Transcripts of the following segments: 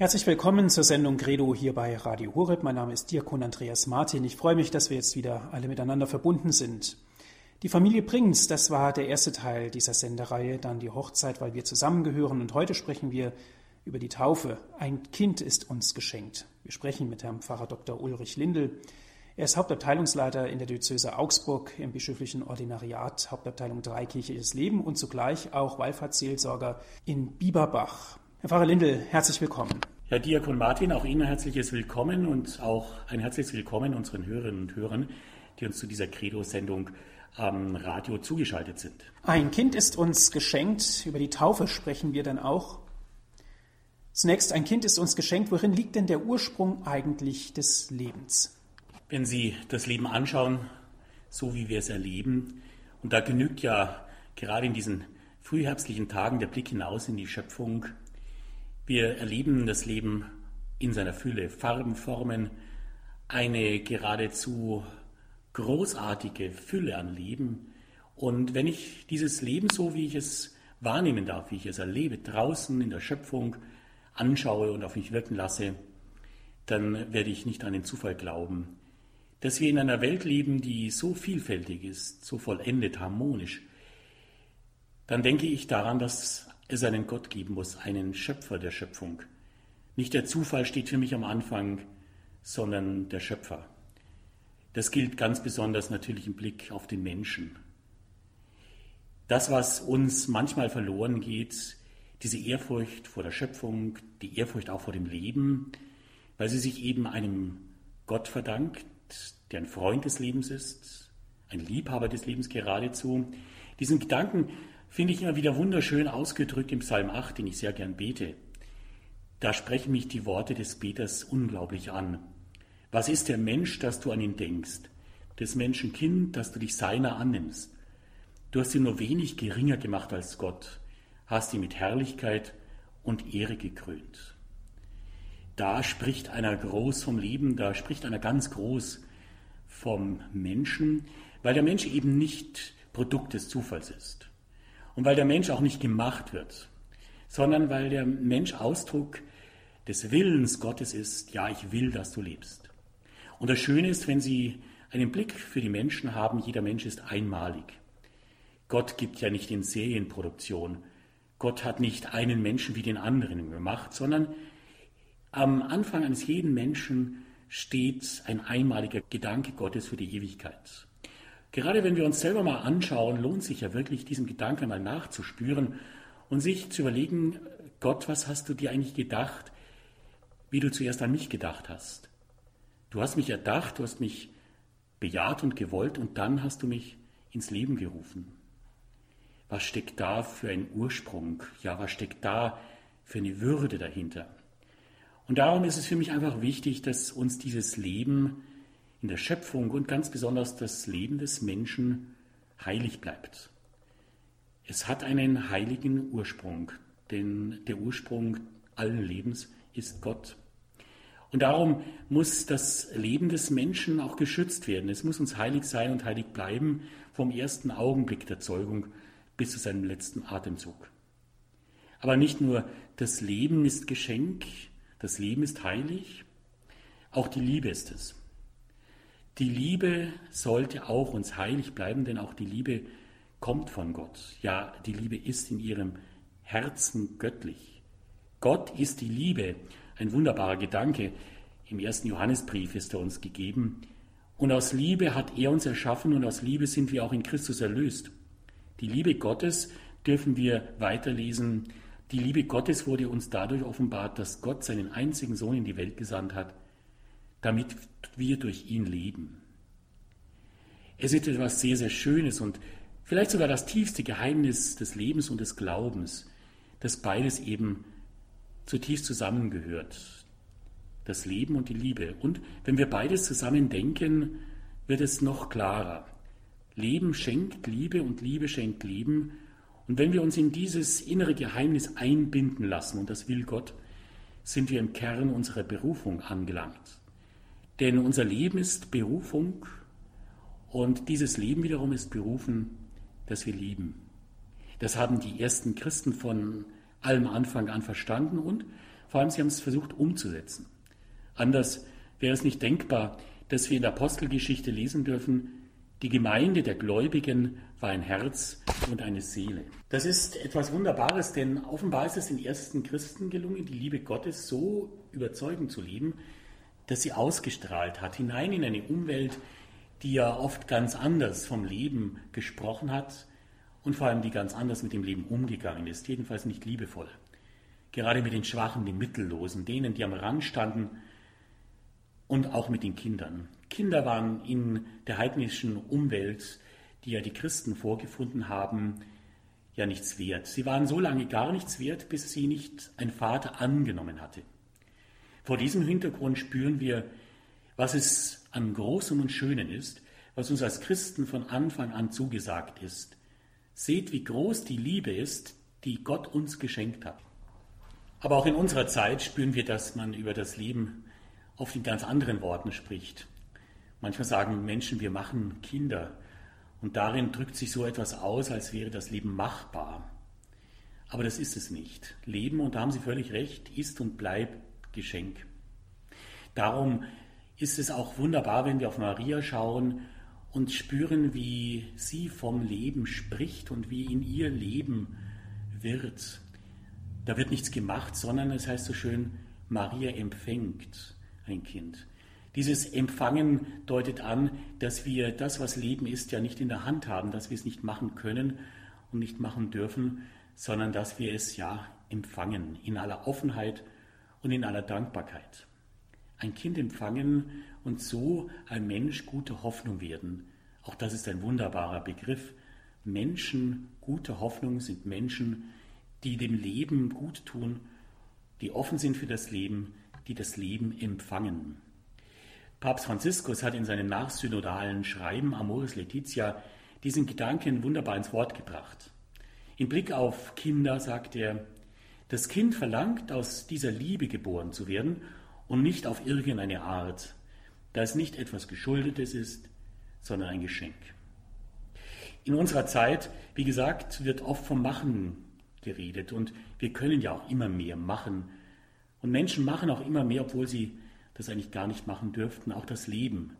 Herzlich willkommen zur Sendung Credo hier bei Radio Horeb. Mein Name ist Diakon Andreas Martin. Ich freue mich, dass wir jetzt wieder alle miteinander verbunden sind. Die Familie Prinz, das war der erste Teil dieser Sendereihe, dann die Hochzeit, weil wir zusammengehören und heute sprechen wir über die Taufe. Ein Kind ist uns geschenkt. Wir sprechen mit Herrn Pfarrer Dr. Ulrich Lindel. Er ist Hauptabteilungsleiter in der Diözese Augsburg im bischöflichen Ordinariat, Hauptabteilung 3 Kirchliches Leben und zugleich auch Wallfahrtsseelsorger in Bieberbach. Herr Pfarrer Lindel, herzlich willkommen. Herr Diakon Martin, auch Ihnen herzliches Willkommen und auch ein herzliches Willkommen unseren Hörerinnen und Hörern, die uns zu dieser Credo-Sendung am Radio zugeschaltet sind. Ein Kind ist uns geschenkt. Über die Taufe sprechen wir dann auch. Zunächst, ein Kind ist uns geschenkt. Worin liegt denn der Ursprung eigentlich des Lebens? Wenn Sie das Leben anschauen, so wie wir es erleben, und da genügt ja gerade in diesen frühherbstlichen Tagen der Blick hinaus in die Schöpfung, wir erleben das Leben in seiner Fülle, Farben, Formen, eine geradezu großartige Fülle an Leben. Und wenn ich dieses Leben so, wie ich es wahrnehmen darf, wie ich es erlebe, draußen in der Schöpfung anschaue und auf mich wirken lasse, dann werde ich nicht an den Zufall glauben, dass wir in einer Welt leben, die so vielfältig ist, so vollendet, harmonisch. Dann denke ich daran, dass es einen Gott geben muss, einen Schöpfer der Schöpfung. Nicht der Zufall steht für mich am Anfang, sondern der Schöpfer. Das gilt ganz besonders natürlich im Blick auf den Menschen. Das, was uns manchmal verloren geht, diese Ehrfurcht vor der Schöpfung, die Ehrfurcht auch vor dem Leben, weil sie sich eben einem Gott verdankt, der ein Freund des Lebens ist, ein Liebhaber des Lebens geradezu. Diesen Gedanken finde ich immer wieder wunderschön ausgedrückt im Psalm 8, den ich sehr gern bete. Da sprechen mich die Worte des Beters unglaublich an. Was ist der Mensch, dass du an ihn denkst? Des Menschen Kind, dass du dich seiner annimmst. Du hast ihn nur wenig geringer gemacht als Gott, hast ihn mit Herrlichkeit und Ehre gekrönt. Da spricht einer groß vom Leben, da spricht einer ganz groß vom Menschen, weil der Mensch eben nicht Produkt des Zufalls ist. Und weil der Mensch auch nicht gemacht wird, sondern weil der Mensch Ausdruck des Willens Gottes ist, ja, ich will, dass du lebst. Und das Schöne ist, wenn Sie einen Blick für die Menschen haben, jeder Mensch ist einmalig. Gott gibt ja nicht in Serienproduktion. Gott hat nicht einen Menschen wie den anderen gemacht, sondern am Anfang eines jeden Menschen steht ein einmaliger Gedanke Gottes für die Ewigkeit. Gerade wenn wir uns selber mal anschauen, lohnt sich ja wirklich, diesem Gedanken mal nachzuspüren und sich zu überlegen, Gott, was hast du dir eigentlich gedacht, wie du zuerst an mich gedacht hast? Du hast mich erdacht, du hast mich bejaht und gewollt und dann hast du mich ins Leben gerufen. Was steckt da für ein Ursprung? Ja, was steckt da für eine Würde dahinter? Und darum ist es für mich einfach wichtig, dass uns dieses Leben in der Schöpfung und ganz besonders das Leben des Menschen heilig bleibt. Es hat einen heiligen Ursprung, denn der Ursprung allen Lebens ist Gott. Und darum muss das Leben des Menschen auch geschützt werden. Es muss uns heilig sein und heilig bleiben vom ersten Augenblick der Zeugung bis zu seinem letzten Atemzug. Aber nicht nur das Leben ist Geschenk, das Leben ist heilig, auch die Liebe ist es. Die Liebe sollte auch uns heilig bleiben, denn auch die Liebe kommt von Gott. Ja, die Liebe ist in ihrem Herzen göttlich. Gott ist die Liebe. Ein wunderbarer Gedanke. Im ersten Johannesbrief ist er uns gegeben. Und aus Liebe hat er uns erschaffen und aus Liebe sind wir auch in Christus erlöst. Die Liebe Gottes dürfen wir weiterlesen. Die Liebe Gottes wurde uns dadurch offenbart, dass Gott seinen einzigen Sohn in die Welt gesandt hat, damit wir durch ihn leben. Es ist etwas sehr, sehr Schönes und vielleicht sogar das tiefste Geheimnis des Lebens und des Glaubens, dass beides eben zutiefst zusammengehört. Das Leben und die Liebe. Und wenn wir beides zusammen denken, wird es noch klarer. Leben schenkt Liebe und Liebe schenkt Leben. Und wenn wir uns in dieses innere Geheimnis einbinden lassen, und das will Gott, sind wir im Kern unserer Berufung angelangt. Denn unser Leben ist Berufung und dieses Leben wiederum ist berufen, dass wir lieben. Das haben die ersten Christen von allem Anfang an verstanden und vor allem sie haben es versucht umzusetzen. Anders wäre es nicht denkbar, dass wir in der Apostelgeschichte lesen dürfen, die Gemeinde der Gläubigen war ein Herz und eine Seele. Das ist etwas Wunderbares, denn offenbar ist es den ersten Christen gelungen, die Liebe Gottes so überzeugend zu lieben, dass sie ausgestrahlt hat, hinein in eine Umwelt, die ja oft ganz anders vom Leben gesprochen hat und vor allem die ganz anders mit dem Leben umgegangen ist, jedenfalls nicht liebevoll. Gerade mit den Schwachen, den Mittellosen, denen, die am Rand standen und auch mit den Kindern. Kinder waren in der heidnischen Umwelt, die ja die Christen vorgefunden haben, ja nichts wert. Sie waren so lange gar nichts wert, bis sie nicht ein Vater angenommen hatte. Vor diesem Hintergrund spüren wir, was es an Großem und Schönen ist, was uns als Christen von Anfang an zugesagt ist. Seht, wie groß die Liebe ist, die Gott uns geschenkt hat. Aber auch in unserer Zeit spüren wir, dass man über das Leben oft in ganz anderen Worten spricht. Manchmal sagen Menschen, wir machen Kinder. Und darin drückt sich so etwas aus, als wäre das Leben machbar. Aber das ist es nicht. Leben, und da haben Sie völlig recht, ist und bleibt Geschenk. Darum ist es auch wunderbar, wenn wir auf Maria schauen und spüren, wie sie vom Leben spricht und wie in ihr Leben wird. Da wird nichts gemacht, sondern es heißt so schön, Maria empfängt ein Kind. Dieses Empfangen deutet an, dass wir das, was Leben ist, ja nicht in der Hand haben, dass wir es nicht machen können und nicht machen dürfen, sondern dass wir es ja empfangen in aller Offenheit und in aller Dankbarkeit. Ein Kind empfangen und so ein Mensch gute Hoffnung werden. Auch das ist ein wunderbarer Begriff. Menschen gute Hoffnung sind Menschen, die dem Leben gut tun, die offen sind für das Leben, die das Leben empfangen. Papst Franziskus hat in seinem nachsynodalen Schreiben Amoris Laetitia diesen Gedanken wunderbar ins Wort gebracht. Im Blick auf Kinder sagt er, das Kind verlangt, aus dieser Liebe geboren zu werden und nicht auf irgendeine Art, da es nicht etwas Geschuldetes ist, sondern ein Geschenk. In unserer Zeit, wie gesagt, wird oft vom Machen geredet und wir können ja auch immer mehr machen. Und Menschen machen auch immer mehr, obwohl sie das eigentlich gar nicht machen dürften, auch das Leben.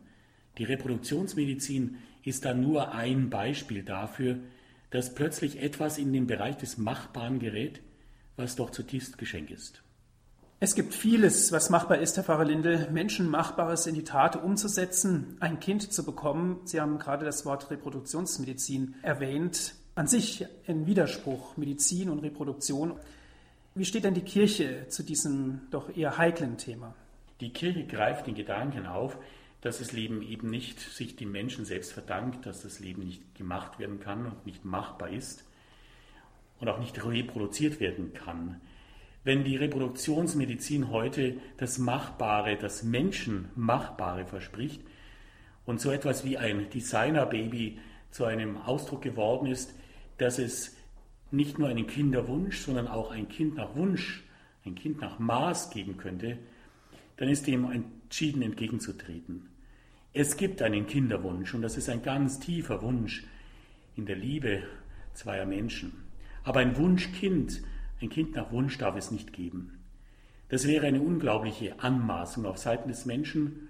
Die Reproduktionsmedizin ist da nur ein Beispiel dafür, dass plötzlich etwas in den Bereich des Machbaren gerät, was doch zutiefst Geschenk ist. Es gibt vieles, was machbar ist, Herr Pfarrer Lindel, Menschenmachbares in die Tat umzusetzen, ein Kind zu bekommen. Sie haben gerade das Wort Reproduktionsmedizin erwähnt. An sich ein Widerspruch, Medizin und Reproduktion. Wie steht denn die Kirche zu diesem doch eher heiklen Thema? Die Kirche greift den Gedanken auf, dass das Leben eben nicht sich dem Menschen selbst verdankt, dass das Leben nicht gemacht werden kann und nicht machbar ist und auch nicht reproduziert werden kann. Wenn die Reproduktionsmedizin heute das Machbare, das Menschenmachbare verspricht und so etwas wie ein Designerbaby zu einem Ausdruck geworden ist, dass es nicht nur einen Kinderwunsch, sondern auch ein Kind nach Wunsch, ein Kind nach Maß geben könnte, dann ist dem entschieden entgegenzutreten. Es gibt einen Kinderwunsch und das ist ein ganz tiefer Wunsch in der Liebe zweier Menschen. Aber ein Wunschkind, ein Kind nach Wunsch darf es nicht geben. Das wäre eine unglaubliche Anmaßung auf Seiten des Menschen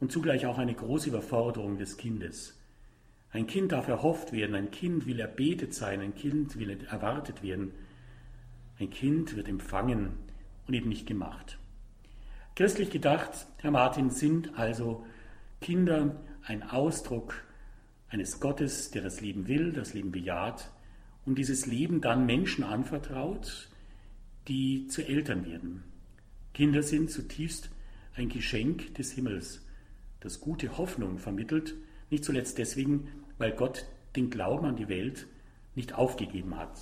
und zugleich auch eine große Überforderung des Kindes. Ein Kind darf erhofft werden, ein Kind will erbetet sein, ein Kind will erwartet werden. Ein Kind wird empfangen und eben nicht gemacht. Christlich gedacht, Herr Martin, sind also Kinder ein Ausdruck eines Gottes, der das Leben will, das Leben bejaht und dieses Leben dann Menschen anvertraut, die zu Eltern werden. Kinder sind zutiefst ein Geschenk des Himmels, das gute Hoffnung vermittelt, nicht zuletzt deswegen, weil Gott den Glauben an die Welt nicht aufgegeben hat.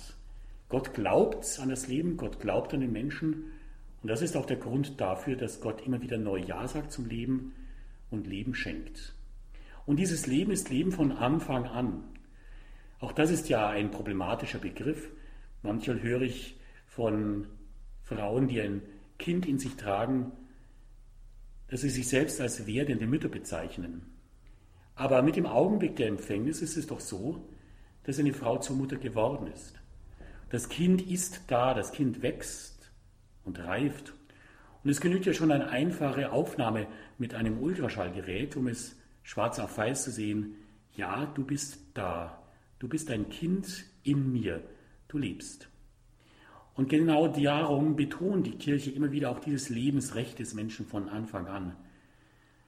Gott glaubt an das Leben, Gott glaubt an den Menschen und das ist auch der Grund dafür, dass Gott immer wieder neu Ja sagt zum Leben und Leben schenkt. Und dieses Leben ist Leben von Anfang an. Auch das ist ja ein problematischer Begriff. Manchmal höre ich von Frauen, die ein Kind in sich tragen, dass sie sich selbst als werdende Mütter bezeichnen. Aber mit dem Augenblick der Empfängnis ist es doch so, dass eine Frau zur Mutter geworden ist. Das Kind ist da, das Kind wächst und reift. Und es genügt ja schon eine einfache Aufnahme mit einem Ultraschallgerät, um es schwarz auf weiß zu sehen. Ja, du bist da. Du bist ein Kind in mir. Du lebst. Und genau darum betont die Kirche immer wieder auch dieses Lebensrecht des Menschen von Anfang an.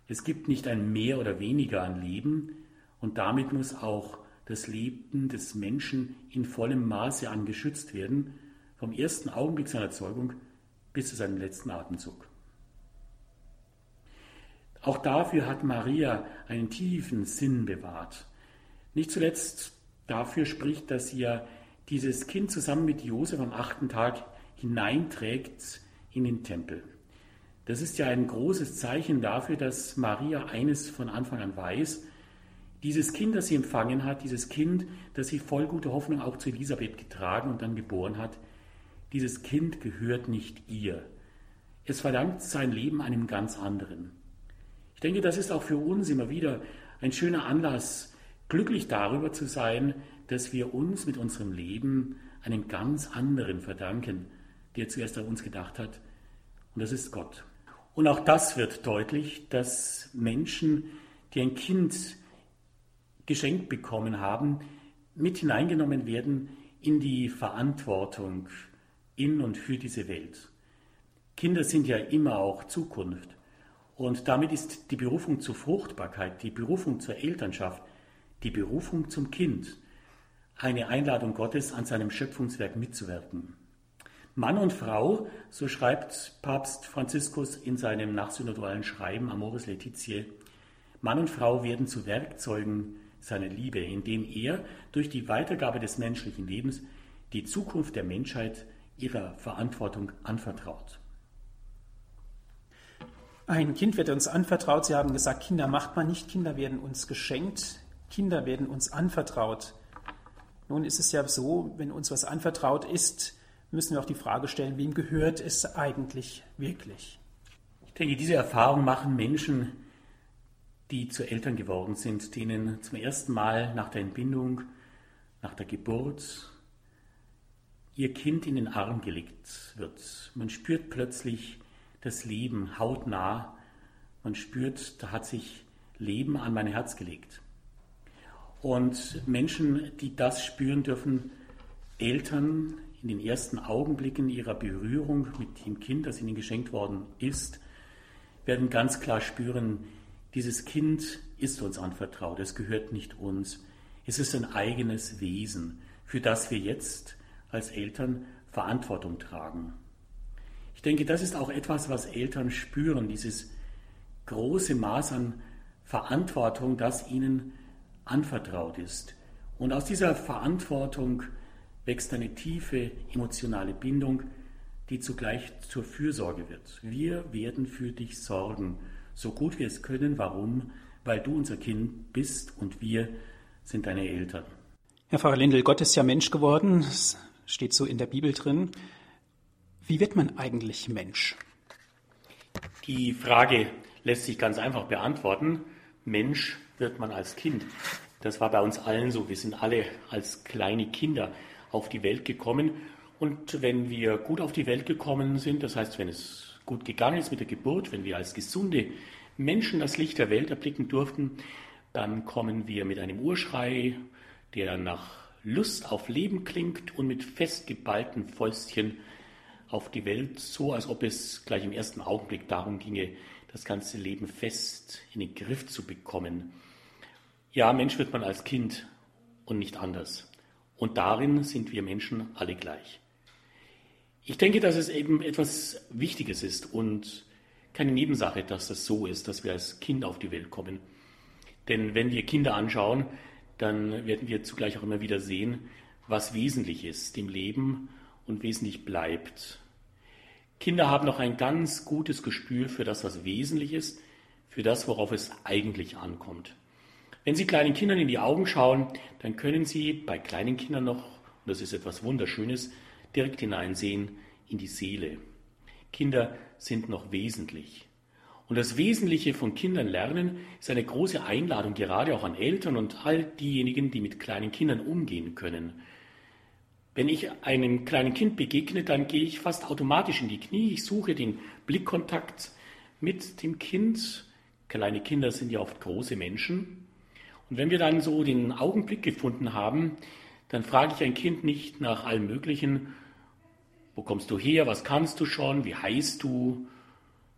Es gibt nicht ein mehr oder weniger an Leben und damit muss auch das Leben des Menschen in vollem Maße angeschützt werden, vom ersten Augenblick seiner Zeugung bis zu seinem letzten Atemzug. Auch dafür hat Maria einen tiefen Sinn bewahrt. Nicht zuletzt dafür spricht, dass ja dieses Kind zusammen mit Josef am achten Tag hineinträgt in den Tempel. Das ist ja ein großes Zeichen dafür, dass Maria eines von Anfang an weiß. Dieses Kind, das sie empfangen hat, dieses Kind, das sie voll guter Hoffnung auch zu Elisabeth getragen und dann geboren hat, dieses Kind gehört nicht ihr. Es verdankt sein Leben einem ganz anderen. Ich denke, das ist auch für uns immer wieder ein schöner Anlass, glücklich darüber zu sein, dass wir uns mit unserem Leben einem ganz anderen verdanken, der zuerst an uns gedacht hat, und das ist Gott. Und auch das wird deutlich, dass Menschen, die ein Kind geschenkt bekommen haben, mit hineingenommen werden in die Verantwortung in und für diese Welt. Kinder sind ja immer auch Zukunft. Und damit ist die Berufung zur Fruchtbarkeit, die Berufung zur Elternschaft, die Berufung zum Kind eine Einladung Gottes, an seinem Schöpfungswerk mitzuwirken. Mann und Frau, so schreibt Papst Franziskus in seinem nachsynodalen Schreiben Amoris Laetitia, Mann und Frau werden zu Werkzeugen seiner Liebe, indem er durch die Weitergabe des menschlichen Lebens die Zukunft der Menschheit ihrer Verantwortung anvertraut. Ein Kind wird uns anvertraut. Sie haben gesagt, Kinder macht man nicht, Kinder werden uns geschenkt, Kinder werden uns anvertraut. Nun ist es ja so, wenn uns was anvertraut ist, müssen wir auch die Frage stellen, wem gehört es eigentlich wirklich? Ich denke, diese Erfahrung machen Menschen, die zu Eltern geworden sind, denen zum ersten Mal nach der Entbindung, nach der Geburt ihr Kind in den Arm gelegt wird. Man spürt plötzlich das Leben hautnah. Man spürt, da hat sich Leben an mein Herz gelegt. Und Menschen, die das spüren, dürfen Eltern in den ersten Augenblicken ihrer Berührung mit dem Kind, das ihnen geschenkt worden ist, werden ganz klar spüren, dieses Kind ist uns anvertraut, es gehört nicht uns, es ist ein eigenes Wesen, für das wir jetzt als Eltern Verantwortung tragen. Ich denke, das ist auch etwas, was Eltern spüren, dieses große Maß an Verantwortung, das ihnen anvertraut ist. Und aus dieser Verantwortung wächst eine tiefe emotionale Bindung, die zugleich zur Fürsorge wird. Wir werden für dich sorgen, so gut wir es können. Warum? Weil du unser Kind bist und wir sind deine Eltern. Herr Pfarrer Lindel, Gott ist ja Mensch geworden, das steht so in der Bibel drin. Wie wird man eigentlich Mensch? Die Frage lässt sich ganz einfach beantworten. Mensch wird man als Kind. Das war bei uns allen so. Wir sind alle als kleine Kinder auf die Welt gekommen. Und wenn wir gut auf die Welt gekommen sind, das heißt, wenn es gut gegangen ist mit der Geburt, wenn wir als gesunde Menschen das Licht der Welt erblicken durften, dann kommen wir mit einem Urschrei, der nach Lust auf Leben klingt und mit festgeballten Fäustchen auf die Welt, so als ob es gleich im ersten Augenblick darum ginge, das ganze Leben fest in den Griff zu bekommen. Ja, Mensch wird man als Kind und nicht anders. Und darin sind wir Menschen alle gleich. Ich denke, dass es eben etwas Wichtiges ist und keine Nebensache, dass das so ist, dass wir als Kind auf die Welt kommen. Denn wenn wir Kinder anschauen, dann werden wir zugleich auch immer wieder sehen, was wesentlich ist im Leben und wesentlich bleibt. Kinder haben noch ein ganz gutes Gespür für das, was wesentlich ist, für das, worauf es eigentlich ankommt. Wenn Sie kleinen Kindern in die Augen schauen, dann können Sie bei kleinen Kindern noch, und das ist etwas Wunderschönes, direkt hineinsehen in die Seele. Kinder sind noch wesentlich. Und das Wesentliche von Kindern lernen ist eine große Einladung, gerade auch an Eltern und all diejenigen, die mit kleinen Kindern umgehen können. Wenn ich einem kleinen Kind begegne, dann gehe ich fast automatisch in die Knie. Ich suche den Blickkontakt mit dem Kind. Kleine Kinder sind ja oft große Menschen. Und wenn wir dann so den Augenblick gefunden haben, dann frage ich ein Kind nicht nach allem Möglichen, wo kommst du her, was kannst du schon, wie heißt du,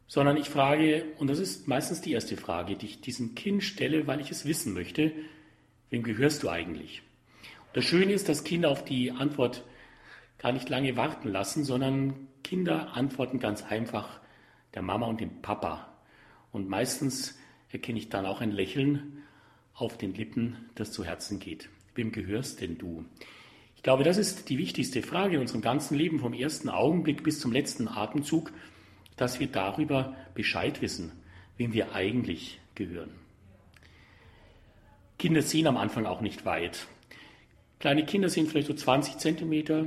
sondern ich frage, und das ist meistens die erste Frage, die ich diesem Kind stelle, weil ich es wissen möchte, wem gehörst du eigentlich? Das Schöne ist, dass Kinder auf die Antwort gar nicht lange warten lassen, sondern Kinder antworten ganz einfach der Mama und dem Papa. Und meistens erkenne ich dann auch ein Lächeln auf den Lippen, das zu Herzen geht. Wem gehörst denn du? Ich glaube, das ist die wichtigste Frage in unserem ganzen Leben, vom ersten Augenblick bis zum letzten Atemzug, dass wir darüber Bescheid wissen, wem wir eigentlich gehören. Kinder sehen am Anfang auch nicht weit. Kleine Kinder sind vielleicht so 20 Zentimeter,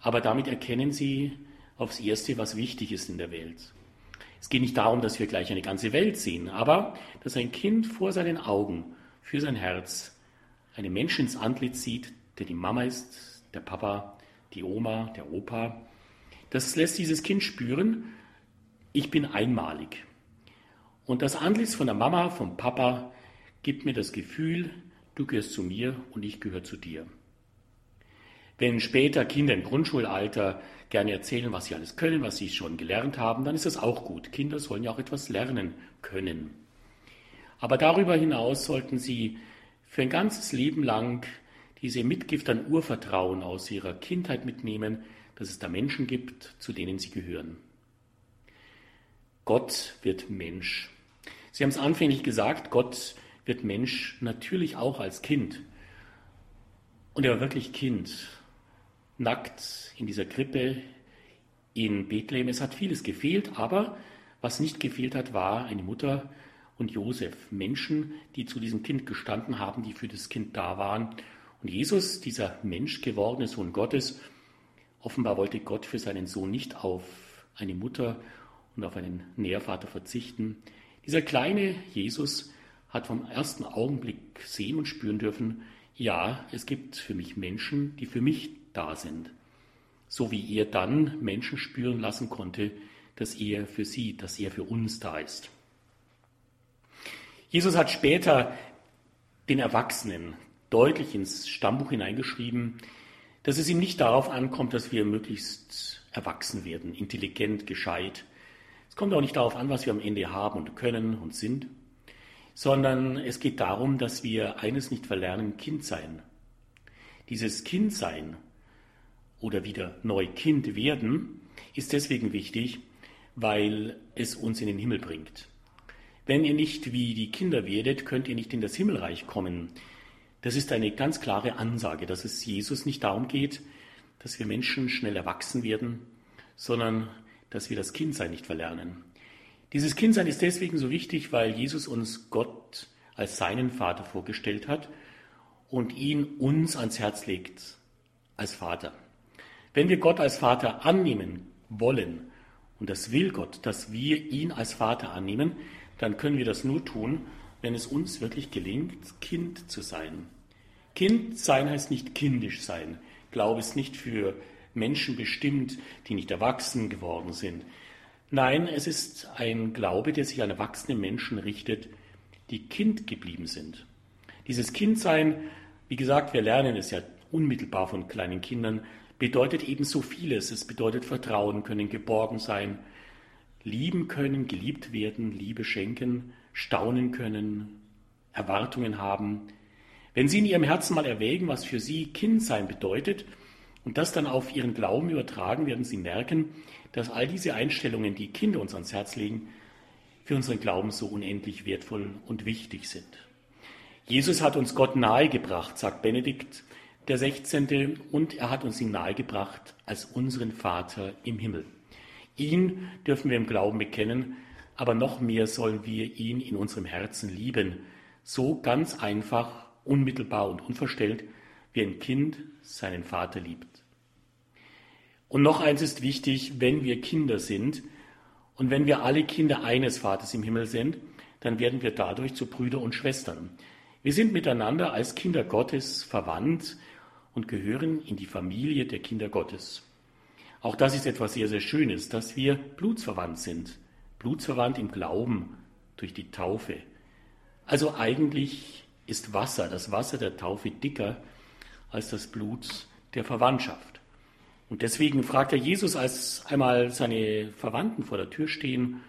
aber damit erkennen sie aufs Erste, was wichtig ist in der Welt. Es geht nicht darum, dass wir gleich eine ganze Welt sehen, aber dass ein Kind vor seinen Augen, für sein Herz, einen Menschen ins Antlitz sieht, der die Mama ist, der Papa, die Oma, der Opa. Das lässt dieses Kind spüren, ich bin einmalig. Und das Antlitz von der Mama, vom Papa, gibt mir das Gefühl, du gehörst zu mir und ich gehöre zu dir. Wenn später Kinder im Grundschulalter gerne erzählen, was sie alles können, was sie schon gelernt haben, dann ist das auch gut. Kinder sollen ja auch etwas lernen können. Aber darüber hinaus sollten sie für ein ganzes Leben lang diese Mitgift an Urvertrauen aus ihrer Kindheit mitnehmen, dass es da Menschen gibt, zu denen sie gehören. Gott wird Mensch. Sie haben es anfänglich gesagt, Gott wird Mensch natürlich auch als Kind. Und er war wirklich Kind, nackt in dieser Krippe in Bethlehem. Es hat vieles gefehlt, aber was nicht gefehlt hat, war eine Mutter und Josef, Menschen, die zu diesem Kind gestanden haben, die für das Kind da waren. Und Jesus, dieser Mensch gewordene Sohn Gottes, offenbar wollte Gott für seinen Sohn nicht auf eine Mutter und auf einen Nährvater verzichten. Dieser kleine Jesus hat vom ersten Augenblick sehen und spüren dürfen, ja, es gibt für mich Menschen, die für mich da sind. So wie er dann Menschen spüren lassen konnte, dass er für sie, dass er für uns da ist. Jesus hat später den Erwachsenen deutlich ins Stammbuch hineingeschrieben, dass es ihm nicht darauf ankommt, dass wir möglichst erwachsen werden, intelligent, gescheit. Es kommt auch nicht darauf an, was wir am Ende haben und können und sind, sondern es geht darum, dass wir eines nicht verlernen, Kind sein. Dieses Kindsein oder wieder neu Kind werden ist deswegen wichtig, weil es uns in den Himmel bringt. Wenn ihr nicht wie die Kinder werdet, könnt ihr nicht in das Himmelreich kommen. Das ist eine ganz klare Ansage, dass es Jesus nicht darum geht, dass wir Menschen schnell erwachsen werden, sondern dass wir das Kindsein nicht verlernen. Dieses Kindsein ist deswegen so wichtig, weil Jesus uns Gott als seinen Vater vorgestellt hat und ihn uns ans Herz legt als Vater. Wenn wir Gott als Vater annehmen wollen, und das will Gott, dass wir ihn als Vater annehmen, dann können wir das nur tun, wenn es uns wirklich gelingt, Kind zu sein. Kind sein heißt nicht kindisch sein. Glaube ist nicht für Menschen bestimmt, die nicht erwachsen geworden sind. Nein, es ist ein Glaube, der sich an erwachsene Menschen richtet, die Kind geblieben sind. Dieses Kindsein, wie gesagt, wir lernen es ja unmittelbar von kleinen Kindern, bedeutet eben so vieles. Es bedeutet Vertrauen können, geborgen sein, lieben können, geliebt werden, Liebe schenken, staunen können, Erwartungen haben. Wenn Sie in Ihrem Herzen mal erwägen, was für Sie Kindsein bedeutet und das dann auf Ihren Glauben übertragen, werden Sie merken, dass all diese Einstellungen, die Kinder uns ans Herz legen, für unseren Glauben so unendlich wertvoll und wichtig sind. Jesus hat uns Gott nahegebracht, sagt Benedikt der 16. und er hat uns ihn nahegebracht als unseren Vater im Himmel. Ihn dürfen wir im Glauben bekennen, aber noch mehr sollen wir ihn in unserem Herzen lieben, so ganz einfach, unmittelbar und unverstellt, wie ein Kind seinen Vater liebt. Und noch eins ist wichtig, wenn wir Kinder sind und wenn wir alle Kinder eines Vaters im Himmel sind, dann werden wir dadurch zu Brüder und Schwestern. Wir sind miteinander als Kinder Gottes verwandt und gehören in die Familie der Kinder Gottes. Auch das ist etwas sehr, sehr Schönes, dass wir blutsverwandt sind. Blutsverwandt im Glauben durch die Taufe. Also eigentlich ist Wasser, das Wasser der Taufe dicker als das Blut der Verwandtschaft. Und deswegen fragt er Jesus, als einmal seine Verwandten vor der Tür stehen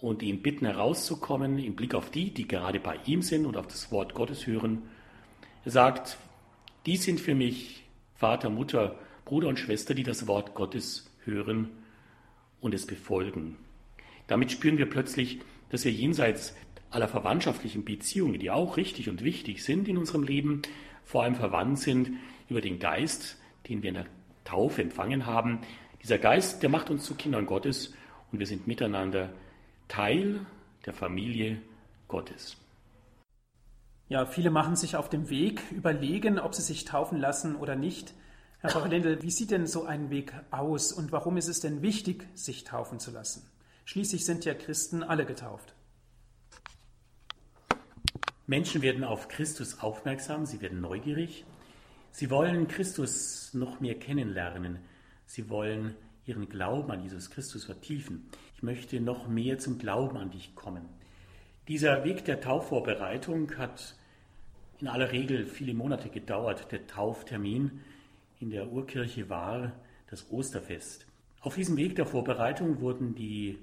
und ihn bitten herauszukommen, im Blick auf die, die gerade bei ihm sind und auf das Wort Gottes hören. Er sagt, die sind für mich Vater, Mutter, Bruder und Schwester, die das Wort Gottes hören und es befolgen. Damit spüren wir plötzlich, dass wir jenseits aller verwandtschaftlichen Beziehungen, die auch richtig und wichtig sind in unserem Leben, vor allem verwandt sind über den Geist, den wir in der Taufe empfangen haben. Dieser Geist, der macht uns zu Kindern Gottes und wir sind miteinander Teil der Familie Gottes. Ja, viele machen sich auf dem Weg, überlegen, ob sie sich taufen lassen oder nicht. Herr Pfarrer Lendl, wie sieht denn so ein Weg aus und warum ist es denn wichtig, sich taufen zu lassen? Schließlich sind ja Christen alle getauft. Menschen werden auf Christus aufmerksam, sie werden neugierig, sie wollen Christus noch mehr kennenlernen, sie wollen ihren Glauben an Jesus Christus vertiefen. Ich möchte noch mehr zum Glauben an dich kommen. Dieser Weg der Taufvorbereitung hat in aller Regel viele Monate gedauert. Der Tauftermin in der Urkirche war das Osterfest. Auf diesem Weg der Vorbereitung wurden die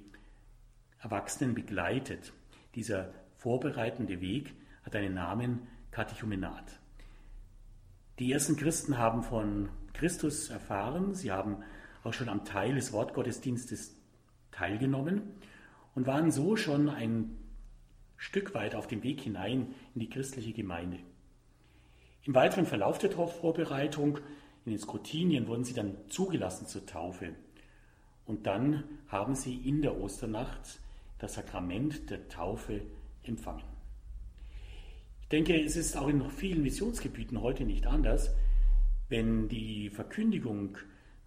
Erwachsenen begleitet. Dieser vorbereitende Weg hat einen Namen Katechumenat. Die ersten Christen haben von Christus erfahren, sie haben auch schon am Teil des Wortgottesdienstes teilgenommen und waren so schon ein Stück weit auf dem Weg hinein in die christliche Gemeinde. Im weiteren Verlauf der Taufvorbereitung in den Skrutinien wurden sie dann zugelassen zur Taufe. Und dann haben sie in der Osternacht das Sakrament der Taufe empfangen. Ich denke, es ist auch in vielen Missionsgebieten heute nicht anders, wenn die Verkündigung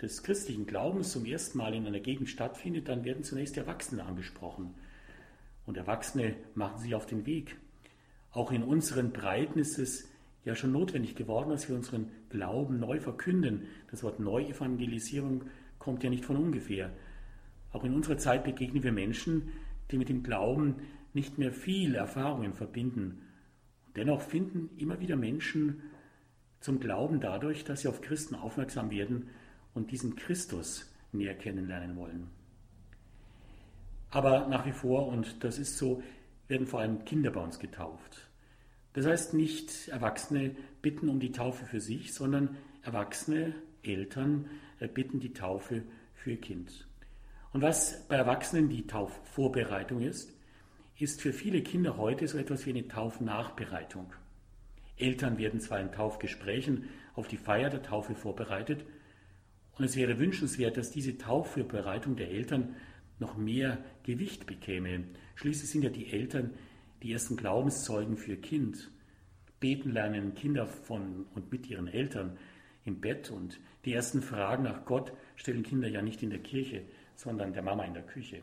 des christlichen Glaubens zum ersten Mal in einer Gegend stattfindet, dann werden zunächst Erwachsene angesprochen. Und Erwachsene machen sich auf den Weg. Auch in unseren Breiten ist es ja schon notwendig geworden, dass wir unseren Glauben neu verkünden. Das Wort Neuevangelisierung kommt ja nicht von ungefähr. Auch in unserer Zeit begegnen wir Menschen, die mit dem Glauben nicht mehr viel Erfahrungen verbinden. Dennoch finden immer wieder Menschen zum Glauben dadurch, dass sie auf Christen aufmerksam werden und diesen Christus näher kennenlernen wollen. Aber nach wie vor, und das ist so, werden vor allem Kinder bei uns getauft. Das heißt nicht Erwachsene bitten um die Taufe für sich, sondern Erwachsene, Eltern äh, bitten die Taufe für ihr Kind. Und was bei Erwachsenen die Taufvorbereitung ist, ist für viele Kinder heute so etwas wie eine Taufnachbereitung. Eltern werden zwar in Taufgesprächen auf die Feier der Taufe vorbereitet, und es wäre wünschenswert, dass diese Taufvorbereitung der Eltern noch mehr Gewicht bekäme. Schließlich sind ja die Eltern die ersten Glaubenszeugen für ihr Kind. Beten lernen Kinder von und mit ihren Eltern im Bett und die ersten Fragen nach Gott stellen Kinder ja nicht in der Kirche, sondern der Mama in der Küche.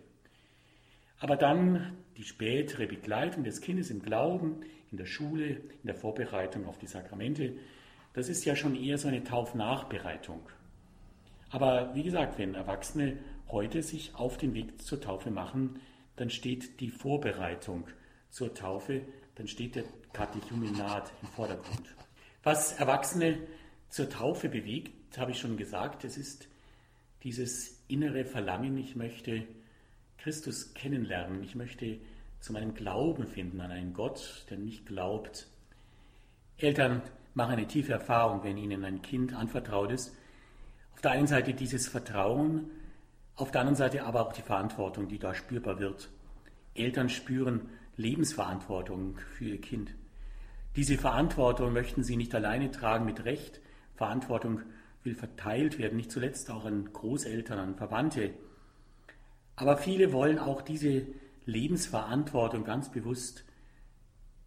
Aber dann die spätere Begleitung des Kindes im Glauben, in der Schule, in der Vorbereitung auf die Sakramente, das ist ja schon eher so eine Taufnachbereitung. Aber wie gesagt, wenn Erwachsene heute sich auf den Weg zur Taufe machen, dann steht die Vorbereitung zur Taufe, dann steht der Katechumenat im Vordergrund. Was Erwachsene zur Taufe bewegt, habe ich schon gesagt, es ist dieses innere Verlangen, ich möchte Christus kennenlernen, ich möchte zu meinem Glauben finden an einen Gott, der mich glaubt. Eltern machen eine tiefe Erfahrung, wenn ihnen ein Kind anvertraut ist, auf der einen Seite dieses Vertrauen, auf der anderen Seite aber auch die Verantwortung, die da spürbar wird. Eltern spüren Lebensverantwortung für ihr Kind. Diese Verantwortung möchten sie nicht alleine tragen mit Recht. Verantwortung will verteilt werden, nicht zuletzt auch an Großeltern, an Verwandte. Aber viele wollen auch diese Lebensverantwortung ganz bewusst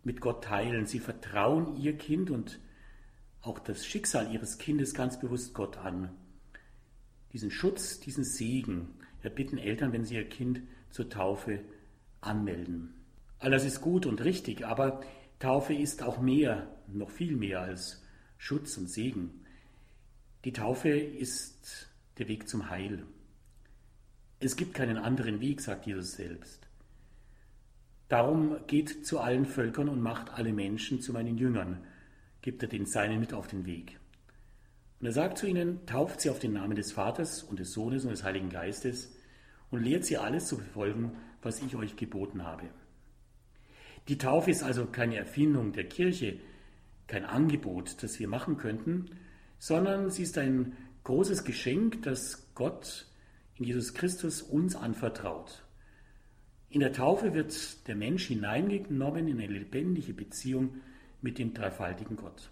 mit Gott teilen. Sie vertrauen ihr Kind und auch das Schicksal ihres Kindes ganz bewusst Gott an diesen Schutz, diesen Segen erbitten Eltern, wenn sie ihr Kind zur Taufe anmelden. All das ist gut und richtig, aber Taufe ist auch mehr, noch viel mehr als Schutz und Segen. Die Taufe ist der Weg zum Heil. Es gibt keinen anderen Weg, sagt Jesus selbst. Darum geht zu allen Völkern und macht alle Menschen zu meinen Jüngern, gibt er den Seinen mit auf den Weg. Und er sagt zu ihnen, tauft sie auf den Namen des Vaters und des Sohnes und des Heiligen Geistes und lehrt sie alles zu befolgen, was ich euch geboten habe. Die Taufe ist also keine Erfindung der Kirche, kein Angebot, das wir machen könnten, sondern sie ist ein großes Geschenk, das Gott in Jesus Christus uns anvertraut. In der Taufe wird der Mensch hineingenommen in eine lebendige Beziehung mit dem dreifaltigen Gott.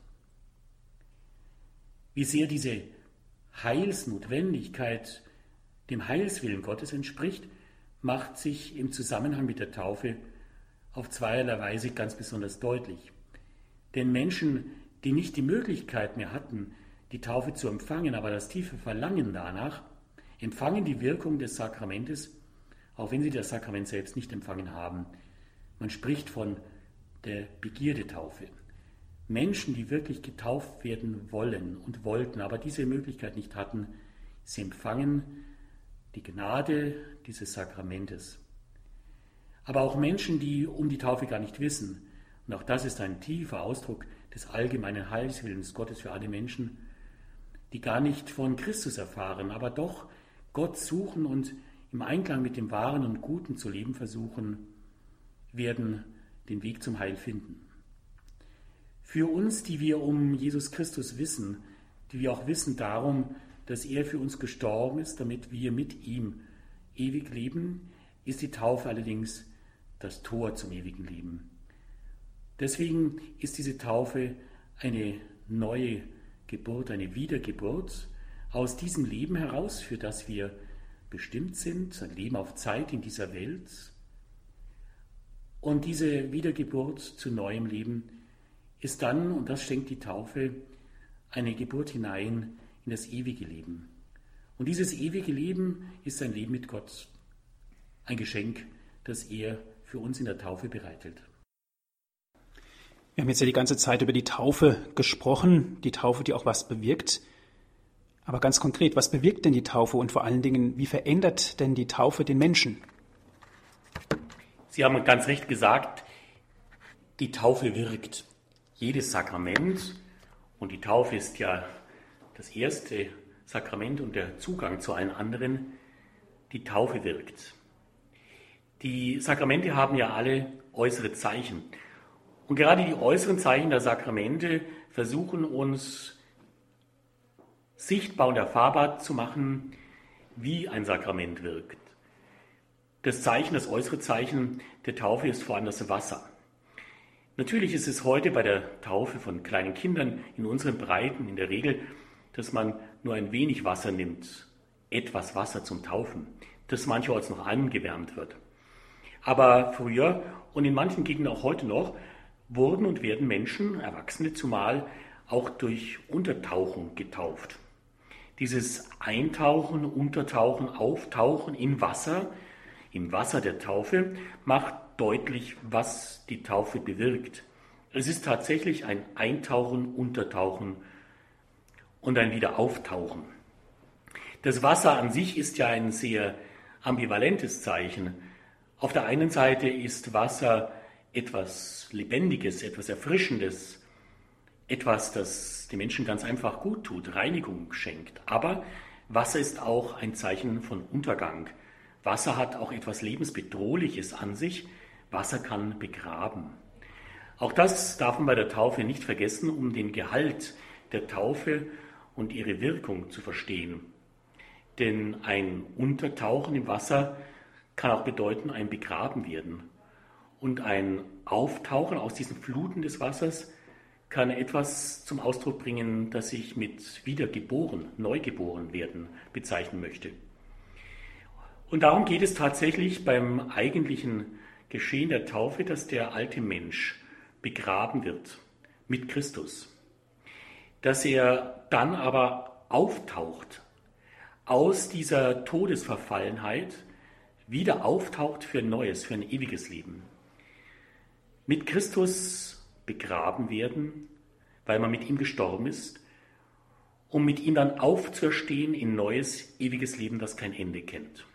Wie sehr diese Heilsnotwendigkeit dem Heilswillen Gottes entspricht, macht sich im Zusammenhang mit der Taufe auf zweierlei Weise ganz besonders deutlich. Denn Menschen, die nicht die Möglichkeit mehr hatten, die Taufe zu empfangen, aber das tiefe Verlangen danach, empfangen die Wirkung des Sakramentes, auch wenn sie das Sakrament selbst nicht empfangen haben. Man spricht von der Begierdetaufe. Menschen, die wirklich getauft werden wollen und wollten, aber diese Möglichkeit nicht hatten, sie empfangen die Gnade dieses Sakramentes. Aber auch Menschen, die um die Taufe gar nicht wissen, und auch das ist ein tiefer Ausdruck des allgemeinen Heilswillens Gottes für alle Menschen, die gar nicht von Christus erfahren, aber doch Gott suchen und im Einklang mit dem Wahren und Guten zu leben versuchen, werden den Weg zum Heil finden. Für uns, die wir um Jesus Christus wissen, die wir auch wissen darum, dass er für uns gestorben ist, damit wir mit ihm ewig leben, ist die Taufe allerdings das Tor zum ewigen Leben. Deswegen ist diese Taufe eine neue Geburt, eine Wiedergeburt aus diesem Leben heraus, für das wir bestimmt sind, ein Leben auf Zeit in dieser Welt. Und diese Wiedergeburt zu neuem Leben ist dann, und das schenkt die Taufe, eine Geburt hinein in das ewige Leben. Und dieses ewige Leben ist ein Leben mit Gott, ein Geschenk, das er für uns in der Taufe bereitet. Wir haben jetzt ja die ganze Zeit über die Taufe gesprochen, die Taufe, die auch was bewirkt. Aber ganz konkret, was bewirkt denn die Taufe und vor allen Dingen, wie verändert denn die Taufe den Menschen? Sie haben ganz recht gesagt, die Taufe wirkt. Jedes Sakrament, und die Taufe ist ja das erste Sakrament und der Zugang zu allen anderen, die Taufe wirkt. Die Sakramente haben ja alle äußere Zeichen. Und gerade die äußeren Zeichen der Sakramente versuchen uns sichtbar und erfahrbar zu machen, wie ein Sakrament wirkt. Das Zeichen, das äußere Zeichen der Taufe ist vor allem das Wasser. Natürlich ist es heute bei der Taufe von kleinen Kindern in unseren Breiten in der Regel, dass man nur ein wenig Wasser nimmt, etwas Wasser zum Taufen, das mancherorts noch angewärmt wird. Aber früher und in manchen Gegenden auch heute noch wurden und werden Menschen, Erwachsene zumal, auch durch Untertauchen getauft. Dieses Eintauchen, Untertauchen, Auftauchen in Wasser, im Wasser der Taufe, macht deutlich, was die Taufe bewirkt. Es ist tatsächlich ein Eintauchen, Untertauchen und ein Wiederauftauchen. Das Wasser an sich ist ja ein sehr ambivalentes Zeichen. Auf der einen Seite ist Wasser etwas Lebendiges, etwas Erfrischendes, etwas, das den Menschen ganz einfach gut tut, Reinigung schenkt. Aber Wasser ist auch ein Zeichen von Untergang. Wasser hat auch etwas Lebensbedrohliches an sich. Wasser kann begraben. Auch das darf man bei der Taufe nicht vergessen, um den Gehalt der Taufe und ihre Wirkung zu verstehen. Denn ein Untertauchen im Wasser kann auch bedeuten, ein Begraben werden. Und ein Auftauchen aus diesen Fluten des Wassers kann etwas zum Ausdruck bringen, das ich mit wiedergeboren, neugeboren werden bezeichnen möchte. Und darum geht es tatsächlich beim eigentlichen Geschehen der Taufe, dass der alte Mensch begraben wird mit Christus. Dass er dann aber auftaucht aus dieser Todesverfallenheit, wieder auftaucht für ein neues, für ein ewiges Leben mit Christus begraben werden, weil man mit ihm gestorben ist um mit ihm dann aufzuerstehen in neues, ewiges Leben, das kein Ende kennt.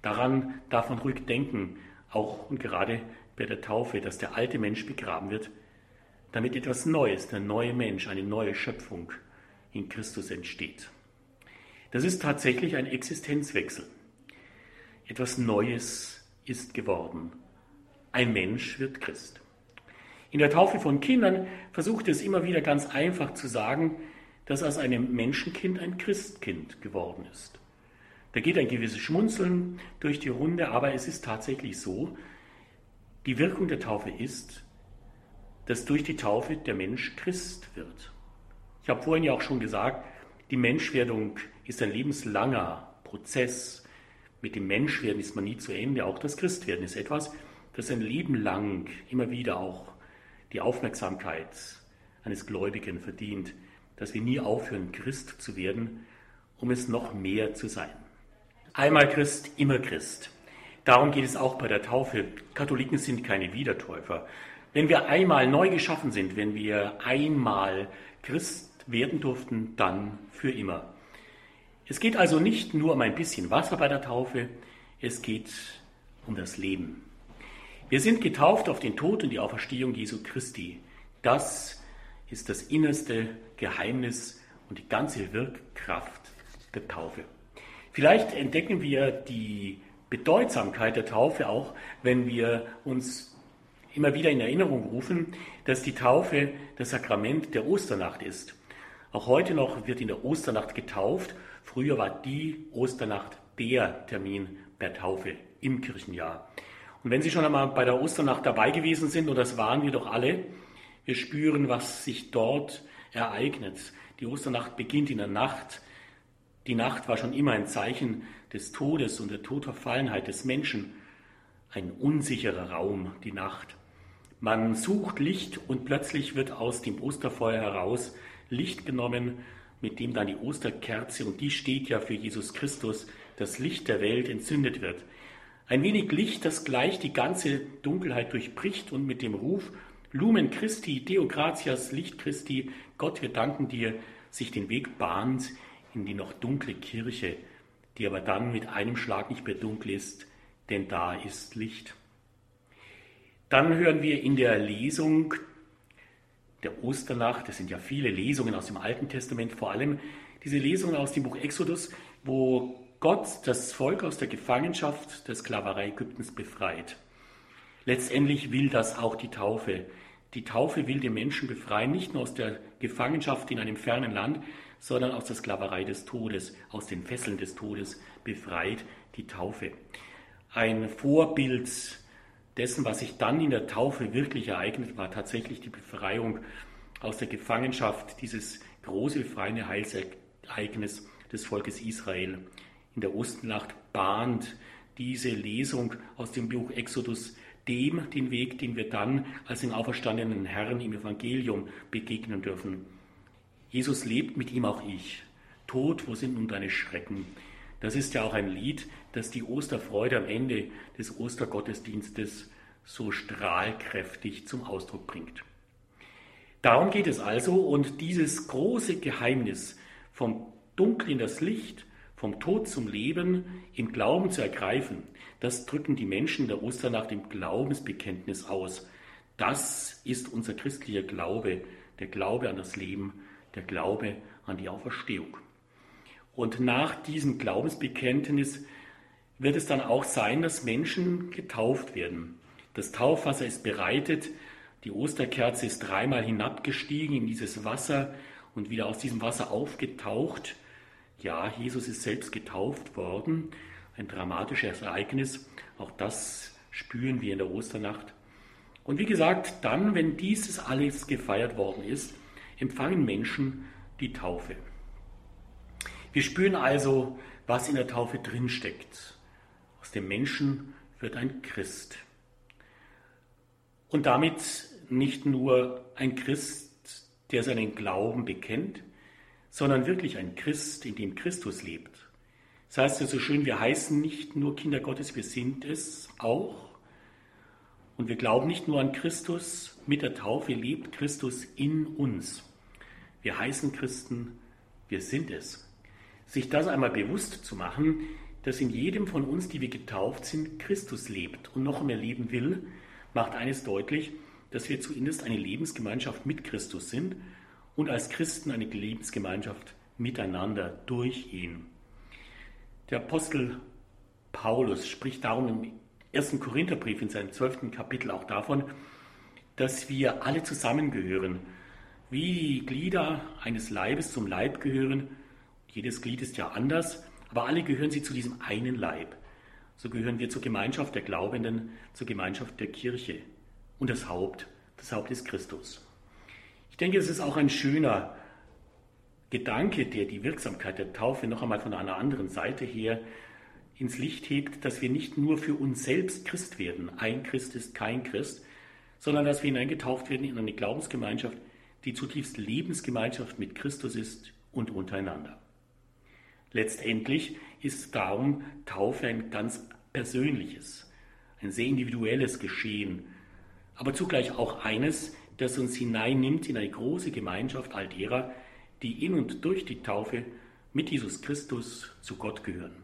Daran darf man ruhig denken, auch und gerade bei der Taufe, dass der alte Mensch begraben wird, damit etwas Neues, der neue Mensch, eine neue Schöpfung in Christus entsteht. Das ist tatsächlich ein Existenzwechsel. Etwas Neues ist geworden. Ein Mensch wird Christ. In der Taufe von Kindern versucht es immer wieder ganz einfach zu sagen, dass aus einem Menschenkind ein Christkind geworden ist. Da geht ein gewisses Schmunzeln durch die Runde, aber es ist tatsächlich so, die Wirkung der Taufe ist, dass durch die Taufe der Mensch Christ wird. Ich habe vorhin ja auch schon gesagt, die Menschwerdung ist ein lebenslanger Prozess. Mit dem Menschwerden ist man nie zu Ende. Auch das Christwerden ist etwas, das ein Leben lang immer wieder auch die Aufmerksamkeit eines Gläubigen verdient, dass wir nie aufhören, Christ zu werden, um es noch mehr zu sein. Einmal Christ, immer Christ. Darum geht es auch bei der Taufe. Katholiken sind keine Wiedertäufer. Wenn wir einmal neu geschaffen sind, wenn wir einmal Christ werden durften, dann für immer. Es geht also nicht nur um ein bisschen Wasser bei der Taufe, es geht um das Leben. Wir sind getauft auf den Tod und die Auferstehung Jesu Christi. Das ist das innerste Geheimnis und die ganze Wirkkraft der Taufe. Vielleicht entdecken wir die Bedeutsamkeit der Taufe auch, wenn wir uns immer wieder in Erinnerung rufen, dass die Taufe das Sakrament der Osternacht ist. Auch heute noch wird in der Osternacht getauft. Früher war die Osternacht der Termin der Taufe im Kirchenjahr. Und wenn Sie schon einmal bei der Osternacht dabei gewesen sind, und das waren wir doch alle, wir spüren, was sich dort ereignet. Die Osternacht beginnt in der Nacht. Die Nacht war schon immer ein Zeichen des Todes und der Todverfallenheit des Menschen. Ein unsicherer Raum, die Nacht. Man sucht Licht und plötzlich wird aus dem Osterfeuer heraus Licht genommen, mit dem dann die Osterkerze, und die steht ja für Jesus Christus, das Licht der Welt entzündet wird. Ein wenig Licht, das gleich die ganze Dunkelheit durchbricht und mit dem Ruf Lumen Christi, Deo gratias, Licht Christi, Gott, wir danken dir, sich den Weg bahnt in die noch dunkle Kirche, die aber dann mit einem Schlag nicht mehr dunkel ist, denn da ist Licht. Dann hören wir in der Lesung der Osternacht, das sind ja viele Lesungen aus dem Alten Testament, vor allem diese Lesungen aus dem Buch Exodus, wo Gott das Volk aus der Gefangenschaft der Sklaverei Ägyptens befreit. Letztendlich will das auch die Taufe. Die Taufe will den Menschen befreien, nicht nur aus der Gefangenschaft in einem fernen Land, sondern aus der Sklaverei des Todes, aus den Fesseln des Todes befreit die Taufe. Ein Vorbild dessen, was sich dann in der Taufe wirklich ereignet, war tatsächlich die Befreiung aus der Gefangenschaft, dieses große befreiende Heilsereignis des Volkes Israel. In der Osternacht bahnt diese Lesung aus dem Buch Exodus dem den Weg, den wir dann als den auferstandenen Herrn im Evangelium begegnen dürfen. Jesus lebt, mit ihm auch ich. Tod, wo sind nun deine Schrecken? Das ist ja auch ein Lied, das die Osterfreude am Ende des Ostergottesdienstes so strahlkräftig zum Ausdruck bringt. Darum geht es also und dieses große Geheimnis vom Dunkel in das Licht, vom Tod zum Leben im Glauben zu ergreifen, das drücken die Menschen der Osternacht im Glaubensbekenntnis aus. Das ist unser christlicher Glaube, der Glaube an das Leben, der Glaube an die Auferstehung. Und nach diesem Glaubensbekenntnis wird es dann auch sein, dass Menschen getauft werden. Das Taufwasser ist bereitet, die Osterkerze ist dreimal hinabgestiegen in dieses Wasser und wieder aus diesem Wasser aufgetaucht. Ja, Jesus ist selbst getauft worden, ein dramatisches Ereignis. Auch das spüren wir in der Osternacht. Und wie gesagt, dann, wenn dieses alles gefeiert worden ist, empfangen Menschen die Taufe. Wir spüren also, was in der Taufe drinsteckt. Aus dem Menschen wird ein Christ. Und damit nicht nur ein Christ, der seinen Glauben bekennt, sondern wirklich ein Christ, in dem Christus lebt. Das heißt ja so schön, wir heißen nicht nur Kinder Gottes, wir sind es auch. Und wir glauben nicht nur an Christus, mit der Taufe lebt Christus in uns. Wir heißen Christen, wir sind es. Sich das einmal bewusst zu machen, dass in jedem von uns, die wir getauft sind, Christus lebt und noch mehr leben will, macht eines deutlich, dass wir zumindest eine Lebensgemeinschaft mit Christus sind und als Christen eine Lebensgemeinschaft miteinander durch ihn. Der Apostel Paulus spricht darum im ersten Korintherbrief in seinem zwölften Kapitel auch davon, dass wir alle zusammengehören, wie die Glieder eines Leibes zum Leib gehören. Jedes Glied ist ja anders, aber alle gehören sie zu diesem einen Leib. So gehören wir zur Gemeinschaft der Glaubenden, zur Gemeinschaft der Kirche. Und das Haupt, das Haupt ist Christus. Ich denke, es ist auch ein schöner Gedanke, der die Wirksamkeit der Taufe noch einmal von einer anderen Seite her ins Licht hebt, dass wir nicht nur für uns selbst Christ werden, ein Christ ist kein Christ, sondern dass wir hineingetauft werden in eine Glaubensgemeinschaft, die zutiefst Lebensgemeinschaft mit Christus ist und untereinander. Letztendlich ist darum Taufe ein ganz persönliches, ein sehr individuelles Geschehen, aber zugleich auch eines, das uns hineinnimmt in eine große Gemeinschaft all derer, die in und durch die Taufe mit Jesus Christus zu Gott gehören.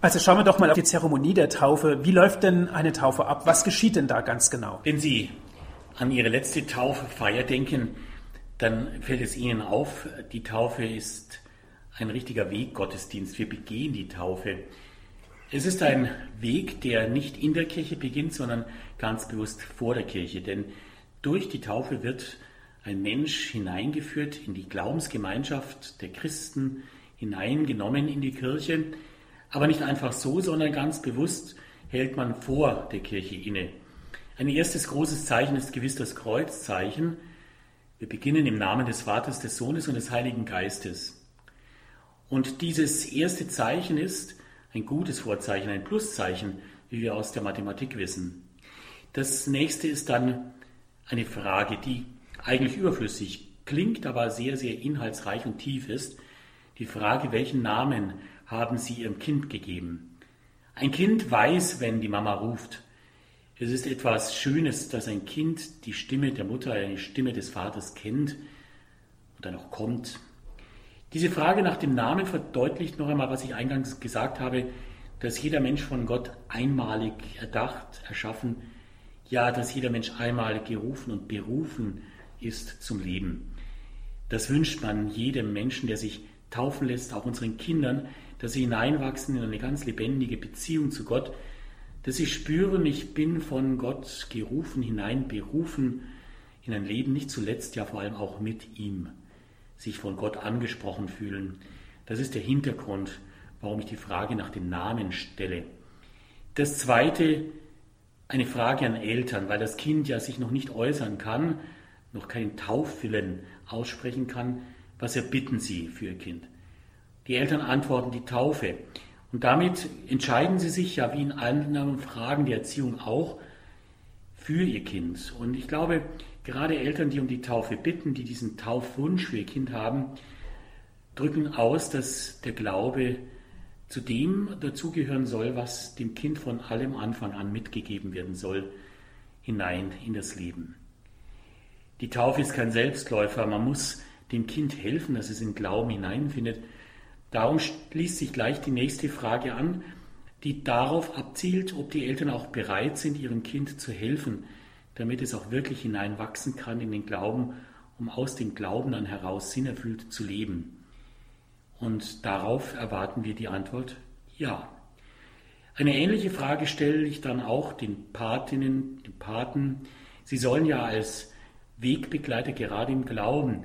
Also schauen wir doch mal auf die Zeremonie der Taufe. Wie läuft denn eine Taufe ab? Was geschieht denn da ganz genau? Wenn Sie an Ihre letzte Taufefeier denken, dann fällt es Ihnen auf, die Taufe ist ein richtiger Weggottesdienst. Wir begehen die Taufe. Es ist ein Weg, der nicht in der Kirche beginnt, sondern ganz bewusst vor der Kirche. Denn durch die Taufe wird ein Mensch hineingeführt in die Glaubensgemeinschaft der Christen, hineingenommen in die Kirche. Aber nicht einfach so, sondern ganz bewusst hält man vor der Kirche inne. Ein erstes großes Zeichen ist gewiss das Kreuzzeichen. Wir beginnen im Namen des Vaters, des Sohnes und des Heiligen Geistes. Und dieses erste Zeichen ist ein gutes Vorzeichen, ein Pluszeichen, wie wir aus der Mathematik wissen. Das nächste ist dann eine Frage, die eigentlich überflüssig klingt, aber sehr, sehr inhaltsreich und tief ist. Die Frage, welchen Namen haben Sie Ihrem Kind gegeben? Ein Kind weiß, wenn die Mama ruft. Es ist etwas Schönes, dass ein Kind die Stimme der Mutter, eine Stimme des Vaters kennt und dann auch kommt. Diese Frage nach dem Namen verdeutlicht noch einmal, was ich eingangs gesagt habe, dass jeder Mensch von Gott einmalig erdacht, erschaffen, ja, dass jeder Mensch einmalig gerufen und berufen ist zum Leben. Das wünscht man jedem Menschen, der sich taufen lässt, auch unseren Kindern, dass sie hineinwachsen in eine ganz lebendige Beziehung zu Gott, dass sie spüren, ich bin von Gott gerufen, hineinberufen in ein Leben, nicht zuletzt ja vor allem auch mit ihm sich von Gott angesprochen fühlen. Das ist der Hintergrund, warum ich die Frage nach dem Namen stelle. Das zweite, eine Frage an Eltern, weil das Kind ja sich noch nicht äußern kann, noch keinen Taufwillen aussprechen kann. Was erbitten Sie für Ihr Kind? Die Eltern antworten die Taufe. Und damit entscheiden sie sich ja wie in anderen Fragen der Erziehung auch für ihr Kind. Und ich glaube, Gerade Eltern, die um die Taufe bitten, die diesen Taufwunsch für ihr Kind haben, drücken aus, dass der Glaube zu dem dazugehören soll, was dem Kind von allem Anfang an mitgegeben werden soll, hinein in das Leben. Die Taufe ist kein Selbstläufer, man muss dem Kind helfen, dass es in Glauben hineinfindet. Darum schließt sich gleich die nächste Frage an, die darauf abzielt, ob die Eltern auch bereit sind, ihrem Kind zu helfen, damit es auch wirklich hineinwachsen kann in den Glauben, um aus dem Glauben dann heraus sinnerfüllt zu leben. Und darauf erwarten wir die Antwort ja. Eine ähnliche Frage stelle ich dann auch den Patinnen, den Paten. Sie sollen ja als Wegbegleiter gerade im Glauben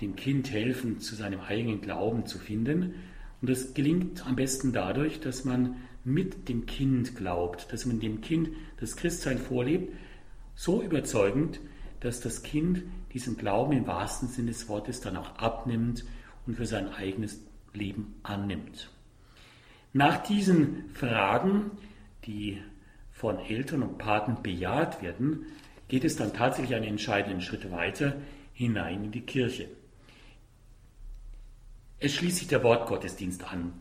dem Kind helfen, zu seinem eigenen Glauben zu finden. Und das gelingt am besten dadurch, dass man mit dem Kind glaubt, dass man dem Kind das Christsein vorlebt so überzeugend, dass das Kind diesen Glauben im wahrsten Sinne des Wortes dann auch abnimmt und für sein eigenes Leben annimmt. Nach diesen Fragen, die von Eltern und Paten bejaht werden, geht es dann tatsächlich einen entscheidenden Schritt weiter hinein in die Kirche. Es schließt sich der Wortgottesdienst an.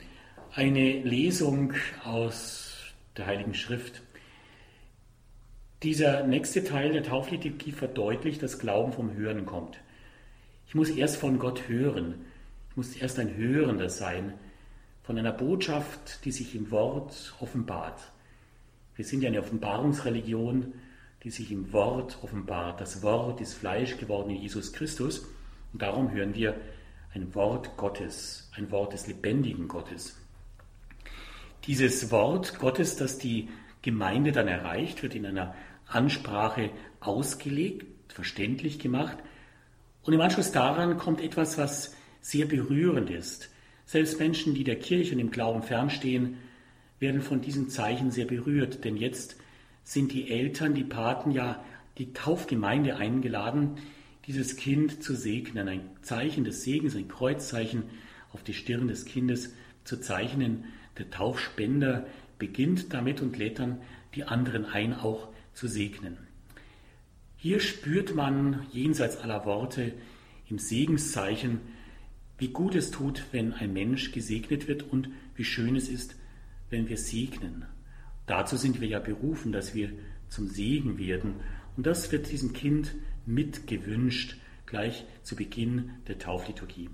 Eine Lesung aus der Heiligen Schrift dieser nächste Teil der Taufliturgie verdeutlicht, dass Glauben vom Hören kommt. Ich muss erst von Gott hören. Muss erst ein Hörender sein von einer Botschaft, die sich im Wort offenbart. Wir sind ja eine Offenbarungsreligion, die sich im Wort offenbart. Das Wort ist Fleisch geworden in Jesus Christus. Und darum hören wir ein Wort Gottes, ein Wort des lebendigen Gottes. Dieses Wort Gottes, das die Gemeinde dann erreicht, wird in einer Ansprache ausgelegt, verständlich gemacht. Und im Anschluss daran kommt etwas, was sehr berührend ist. Selbst Menschen, die der Kirche und dem Glauben fernstehen, werden von diesem Zeichen sehr berührt, denn jetzt sind die Eltern, die Paten ja die Taufgemeinde eingeladen, dieses Kind zu segnen, ein Zeichen des Segens, ein Kreuzzeichen auf die Stirn des Kindes zu zeichnen. Der Taufspender beginnt damit und lädt dann die anderen ein, auch zu segnen. Hier spürt man jenseits aller Worte im Segenszeichen, wie gut es tut, wenn ein Mensch gesegnet wird und wie schön es ist, wenn wir segnen. Dazu sind wir ja berufen, dass wir zum Segen werden. Und das wird diesem Kind mitgewünscht, gleich zu Beginn der Taufliturgie.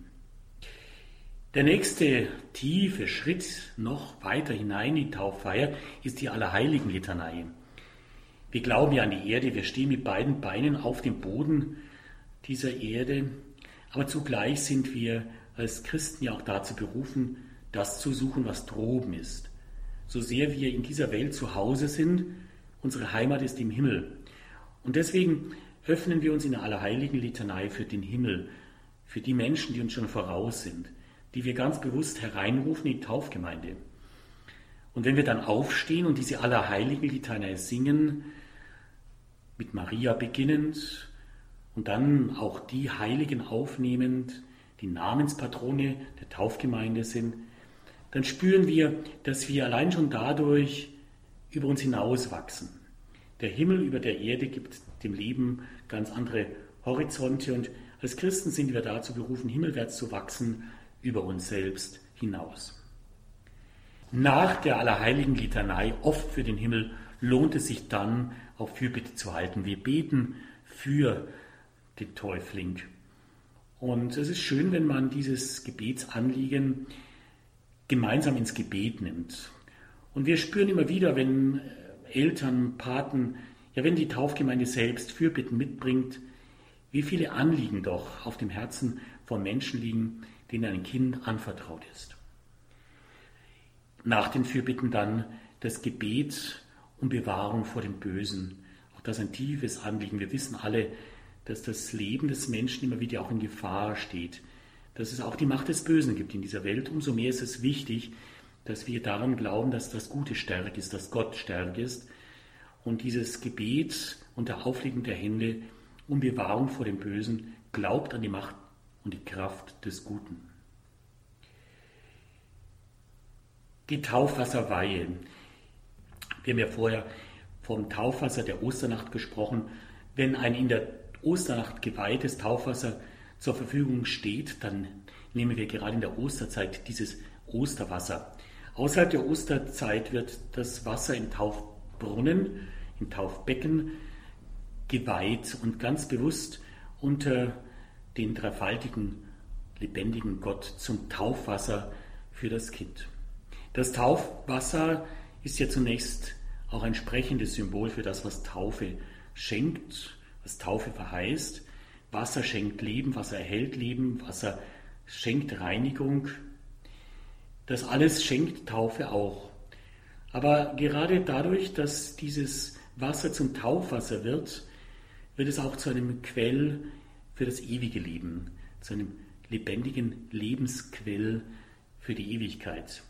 Der nächste tiefe Schritt noch weiter hinein in die Tauffeier ist die Allerheiligen-Litanei. Wir glauben ja an die Erde, wir stehen mit beiden Beinen auf dem Boden dieser Erde, aber zugleich sind wir als Christen ja auch dazu berufen, das zu suchen, was droben ist. So sehr wir in dieser Welt zu Hause sind, unsere Heimat ist im Himmel. Und deswegen öffnen wir uns in der Allerheiligen Litanei für den Himmel, für die Menschen, die uns schon voraus sind, die wir ganz bewusst hereinrufen in die Taufgemeinde. Und wenn wir dann aufstehen und diese Allerheiligen Litanei singen, mit Maria beginnend und dann auch die Heiligen aufnehmend, die Namenspatrone der Taufgemeinde sind, dann spüren wir, dass wir allein schon dadurch über uns hinauswachsen. Der Himmel über der Erde gibt dem Leben ganz andere Horizonte und als Christen sind wir dazu berufen, himmelwärts zu wachsen, über uns selbst hinaus. Nach der Allerheiligen Litanei, oft für den Himmel, lohnt es sich dann, auch Fürbitte zu halten. Wir beten für Täufling. Und es ist schön, wenn man dieses Gebetsanliegen gemeinsam ins Gebet nimmt. Und wir spüren immer wieder, wenn Eltern, Paten, ja wenn die Taufgemeinde selbst Fürbitten mitbringt, wie viele Anliegen doch auf dem Herzen von Menschen liegen, denen ein Kind anvertraut ist. Nach den Fürbitten dann das Gebet um Bewahrung vor dem Bösen. Auch das ist ein tiefes Anliegen. Wir wissen alle, dass das Leben des Menschen immer wieder auch in Gefahr steht, dass es auch die Macht des Bösen gibt in dieser Welt. Umso mehr ist es wichtig, dass wir daran glauben, dass das Gute stark ist, dass Gott stark ist. Und dieses Gebet unter Auflegen der Hände um Bewahrung vor dem Bösen glaubt an die Macht und die Kraft des Guten. Die Taufwasserweihe. Wir haben ja vorher vom Taufwasser der Osternacht gesprochen. Wenn ein in der Osternacht geweihtes Taufwasser zur Verfügung steht, dann nehmen wir gerade in der Osterzeit dieses Osterwasser. Außerhalb der Osterzeit wird das Wasser im Taufbrunnen, im Taufbecken geweiht und ganz bewusst unter den dreifaltigen, lebendigen Gott zum Taufwasser für das Kind. Das Taufwasser ist ja zunächst auch ein sprechendes Symbol für das, was Taufe schenkt, was Taufe verheißt. Wasser schenkt Leben, Wasser erhält Leben, Wasser schenkt Reinigung. Das alles schenkt Taufe auch. Aber gerade dadurch, dass dieses Wasser zum Taufwasser wird, wird es auch zu einem Quell für das ewige Leben, zu einem lebendigen Lebensquell für die Ewigkeit.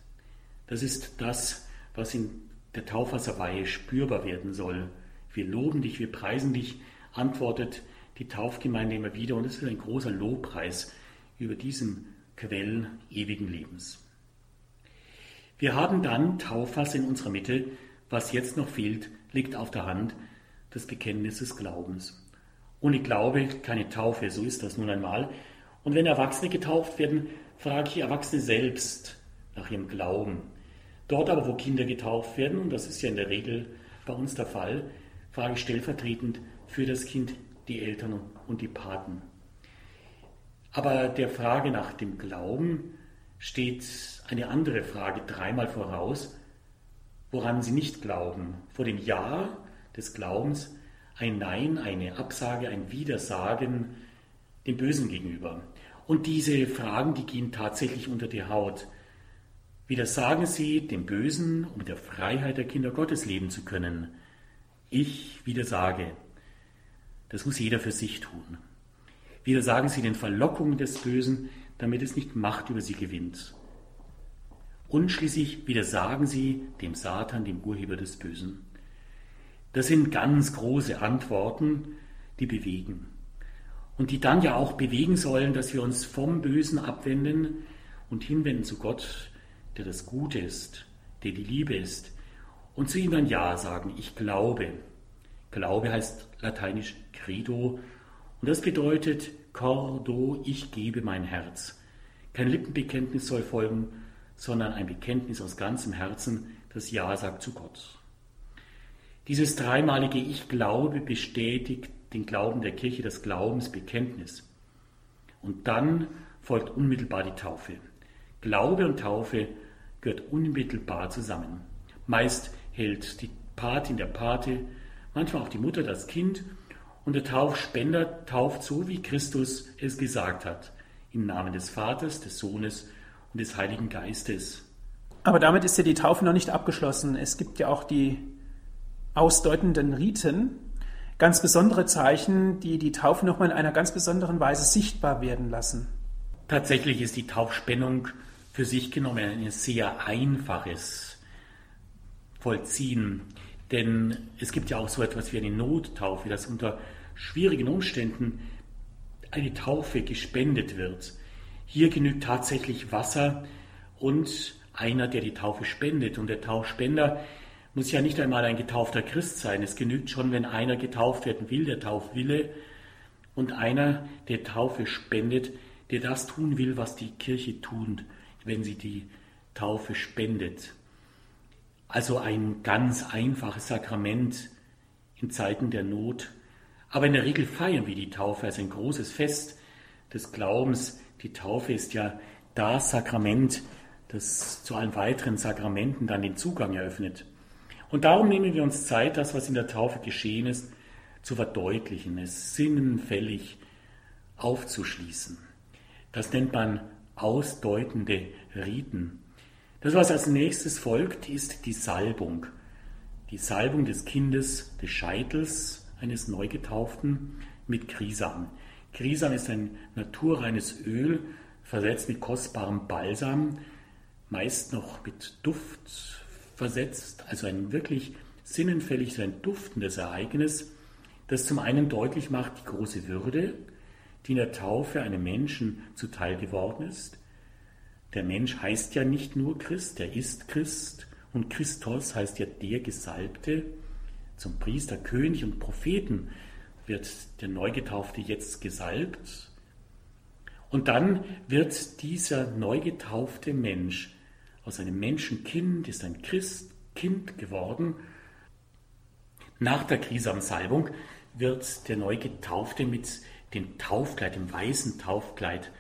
Das ist das, was in der Taufwasserweihe spürbar werden soll. Wir loben dich, wir preisen dich, antwortet die Taufgemeinde immer wieder und es ist ein großer Lobpreis über diesen Quell ewigen Lebens. Wir haben dann Taufwasser in unserer Mitte. Was jetzt noch fehlt, liegt auf der Hand, des Glaubens. Ohne Glaube keine Taufe, so ist das nun einmal. Und wenn Erwachsene getauft werden, frage ich Erwachsene selbst nach ihrem Glauben. Dort aber, wo Kinder getauft werden, und das ist ja in der Regel bei uns der Fall, frage ich stellvertretend für das Kind die Eltern und die Paten. Aber der Frage nach dem Glauben steht eine andere Frage dreimal voraus, woran sie nicht glauben. Vor dem Ja des Glaubens ein Nein, eine Absage, ein Widersagen dem Bösen gegenüber. Und diese Fragen, die gehen tatsächlich unter die Haut. Widersagen sie dem Bösen, um der Freiheit der Kinder Gottes leben zu können. Ich widersage. Das muss jeder für sich tun. Widersagen sie den Verlockungen des Bösen, damit es nicht Macht über sie gewinnt. Und schließlich widersagen sie dem Satan, dem Urheber des Bösen. Das sind ganz große Antworten, die bewegen. Und die dann ja auch bewegen sollen, dass wir uns vom Bösen abwenden und hinwenden zu Gott, der das Gute ist, der die Liebe ist. Und zu ihm dann Ja sagen, ich glaube. Glaube heißt lateinisch credo. Und das bedeutet cordo, ich gebe mein Herz. Kein Lippenbekenntnis soll folgen, sondern ein Bekenntnis aus ganzem Herzen, das Ja sagt zu Gott. Dieses dreimalige Ich glaube bestätigt den Glauben der Kirche, das Glaubensbekenntnis. Und dann folgt unmittelbar die Taufe. Glaube und Taufe gehört unmittelbar zusammen. Meist hält die Patin der Pate, manchmal auch die Mutter das Kind und der Taufspender tauft so, wie Christus es gesagt hat, im Namen des Vaters, des Sohnes und des Heiligen Geistes. Aber damit ist ja die Taufe noch nicht abgeschlossen. Es gibt ja auch die ausdeutenden Riten, ganz besondere Zeichen, die die Taufe nochmal in einer ganz besonderen Weise sichtbar werden lassen. Tatsächlich ist die Taufspennung für sich genommen ein sehr einfaches Vollziehen. Denn es gibt ja auch so etwas wie eine Nottaufe, dass unter schwierigen Umständen eine Taufe gespendet wird. Hier genügt tatsächlich Wasser und einer, der die Taufe spendet. Und der Taufspender muss ja nicht einmal ein getaufter Christ sein. Es genügt schon, wenn einer getauft werden will, der Taufwille, und einer, der Taufe spendet, der das tun will, was die Kirche tut, wenn sie die Taufe spendet. Also ein ganz einfaches Sakrament in Zeiten der Not. Aber in der Regel feiern wir die Taufe als ein großes Fest des Glaubens. Die Taufe ist ja das Sakrament, das zu allen weiteren Sakramenten dann den Zugang eröffnet. Und darum nehmen wir uns Zeit, das, was in der Taufe geschehen ist, zu verdeutlichen, es sinnenfällig aufzuschließen. Das nennt man ausdeutende Riten. Das, was als nächstes folgt, ist die Salbung. Die Salbung des Kindes, des Scheitels eines Neugetauften mit Krisam. Krisam ist ein naturreines Öl, versetzt mit kostbarem Balsam, meist noch mit Duft versetzt, also ein wirklich sinnenfällig, so ein duftendes Ereignis, das zum einen deutlich macht die große Würde, die in der Taufe einem Menschen zuteil geworden ist. Der Mensch heißt ja nicht nur Christ, er ist Christ und Christos heißt ja der Gesalbte. Zum Priester, König und Propheten wird der Neugetaufte jetzt gesalbt. Und dann wird dieser neugetaufte Mensch aus einem Menschenkind ist ein Christkind geworden. Nach der Krisamsalbung wird der Neugetaufte mit dem Taufkleid, dem weißen Taufkleid,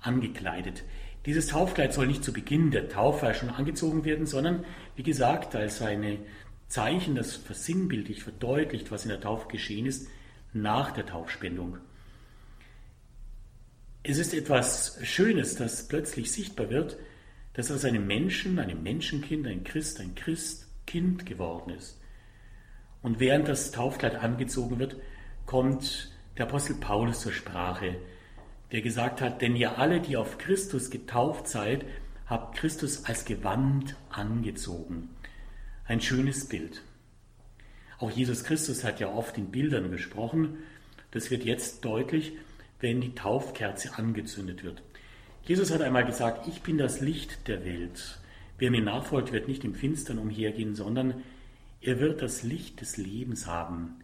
angekleidet. Dieses Taufkleid soll nicht zu Beginn der Taufe schon angezogen werden, sondern wie gesagt als ein Zeichen, das versinnbildlich, verdeutlicht, was in der Taufe geschehen ist, nach der Taufspendung. Es ist etwas Schönes, das plötzlich sichtbar wird, dass aus einem Menschen, einem Menschenkind, ein Christ, ein Christkind geworden ist. Und während das Taufkleid angezogen wird, kommt der Apostel Paulus zur Sprache, der gesagt hat, denn ihr alle, die auf Christus getauft seid, habt Christus als Gewand angezogen. Ein schönes Bild. Auch Jesus Christus hat ja oft in Bildern gesprochen. Das wird jetzt deutlich, wenn die Taufkerze angezündet wird. Jesus hat einmal gesagt, ich bin das Licht der Welt. Wer mir nachfolgt, wird nicht im Finstern umhergehen, sondern er wird das Licht des Lebens haben.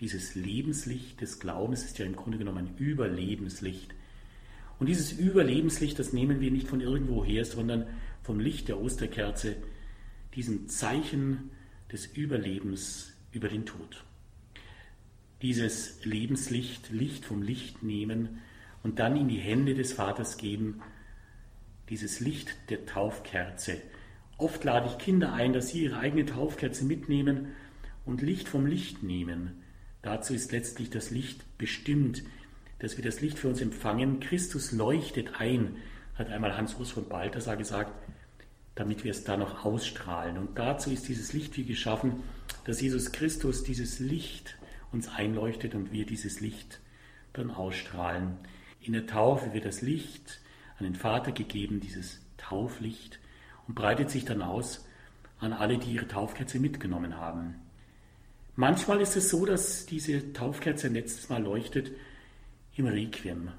Dieses Lebenslicht des Glaubens ist ja im Grunde genommen ein Überlebenslicht. Und dieses Überlebenslicht, das nehmen wir nicht von irgendwoher, sondern vom Licht der Osterkerze, diesem Zeichen des Überlebens über den Tod. Dieses Lebenslicht, Licht vom Licht nehmen und dann in die Hände des Vaters geben, dieses Licht der Taufkerze. Oft lade ich Kinder ein, dass sie ihre eigene Taufkerze mitnehmen und Licht vom Licht nehmen. Dazu ist letztlich das Licht bestimmt, dass wir das Licht für uns empfangen. Christus leuchtet ein, hat einmal Hans-Urs von Balthasar gesagt, damit wir es da noch ausstrahlen. Und dazu ist dieses Licht wie geschaffen, dass Jesus Christus dieses Licht uns einleuchtet und wir dieses Licht dann ausstrahlen. In der Taufe wird das Licht an den Vater gegeben, dieses Tauflicht, und breitet sich dann aus an alle, die ihre Taufkerze mitgenommen haben. Manchmal ist es so, dass diese Taufkerze letztes Mal leuchtet im Requiem.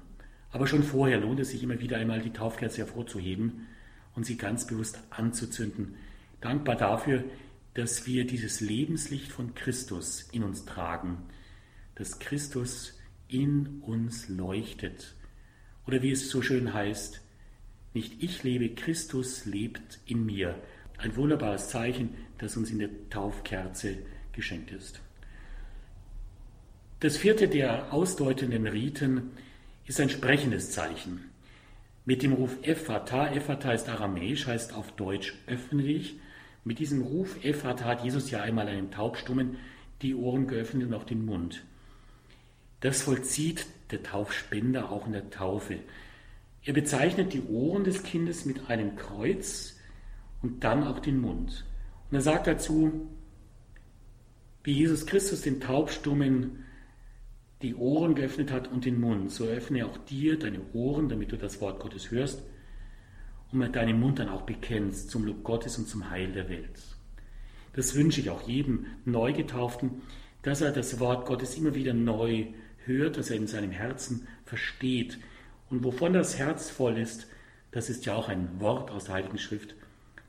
Aber schon vorher lohnt es sich immer wieder einmal, die Taufkerze hervorzuheben und sie ganz bewusst anzuzünden. Dankbar dafür, dass wir dieses Lebenslicht von Christus in uns tragen, dass Christus in uns leuchtet. Oder wie es so schön heißt, nicht ich lebe, Christus lebt in mir. Ein wunderbares Zeichen, das uns in der Taufkerze geschenkt ist. Das vierte der ausdeutenden Riten ist ein sprechendes Zeichen. Mit dem Ruf Ephata, Ephata ist aramäisch, heißt auf Deutsch öffne dich. Mit diesem Ruf Ephata hat Jesus ja einmal einem Taubstummen die Ohren geöffnet und auch den Mund. Das vollzieht der Taufspender auch in der Taufe. Er bezeichnet die Ohren des Kindes mit einem Kreuz und dann auch den Mund. Und er sagt dazu, wie Jesus Christus den Taubstummen die Ohren geöffnet hat und den Mund, so öffne auch dir deine Ohren, damit du das Wort Gottes hörst und mit deinem Mund dann auch bekennst zum Lob Gottes und zum Heil der Welt. Das wünsche ich auch jedem Neugetauften, dass er das Wort Gottes immer wieder neu hört, dass er in seinem Herzen versteht. Und wovon das Herz voll ist, das ist ja auch ein Wort aus der Heiligen Schrift,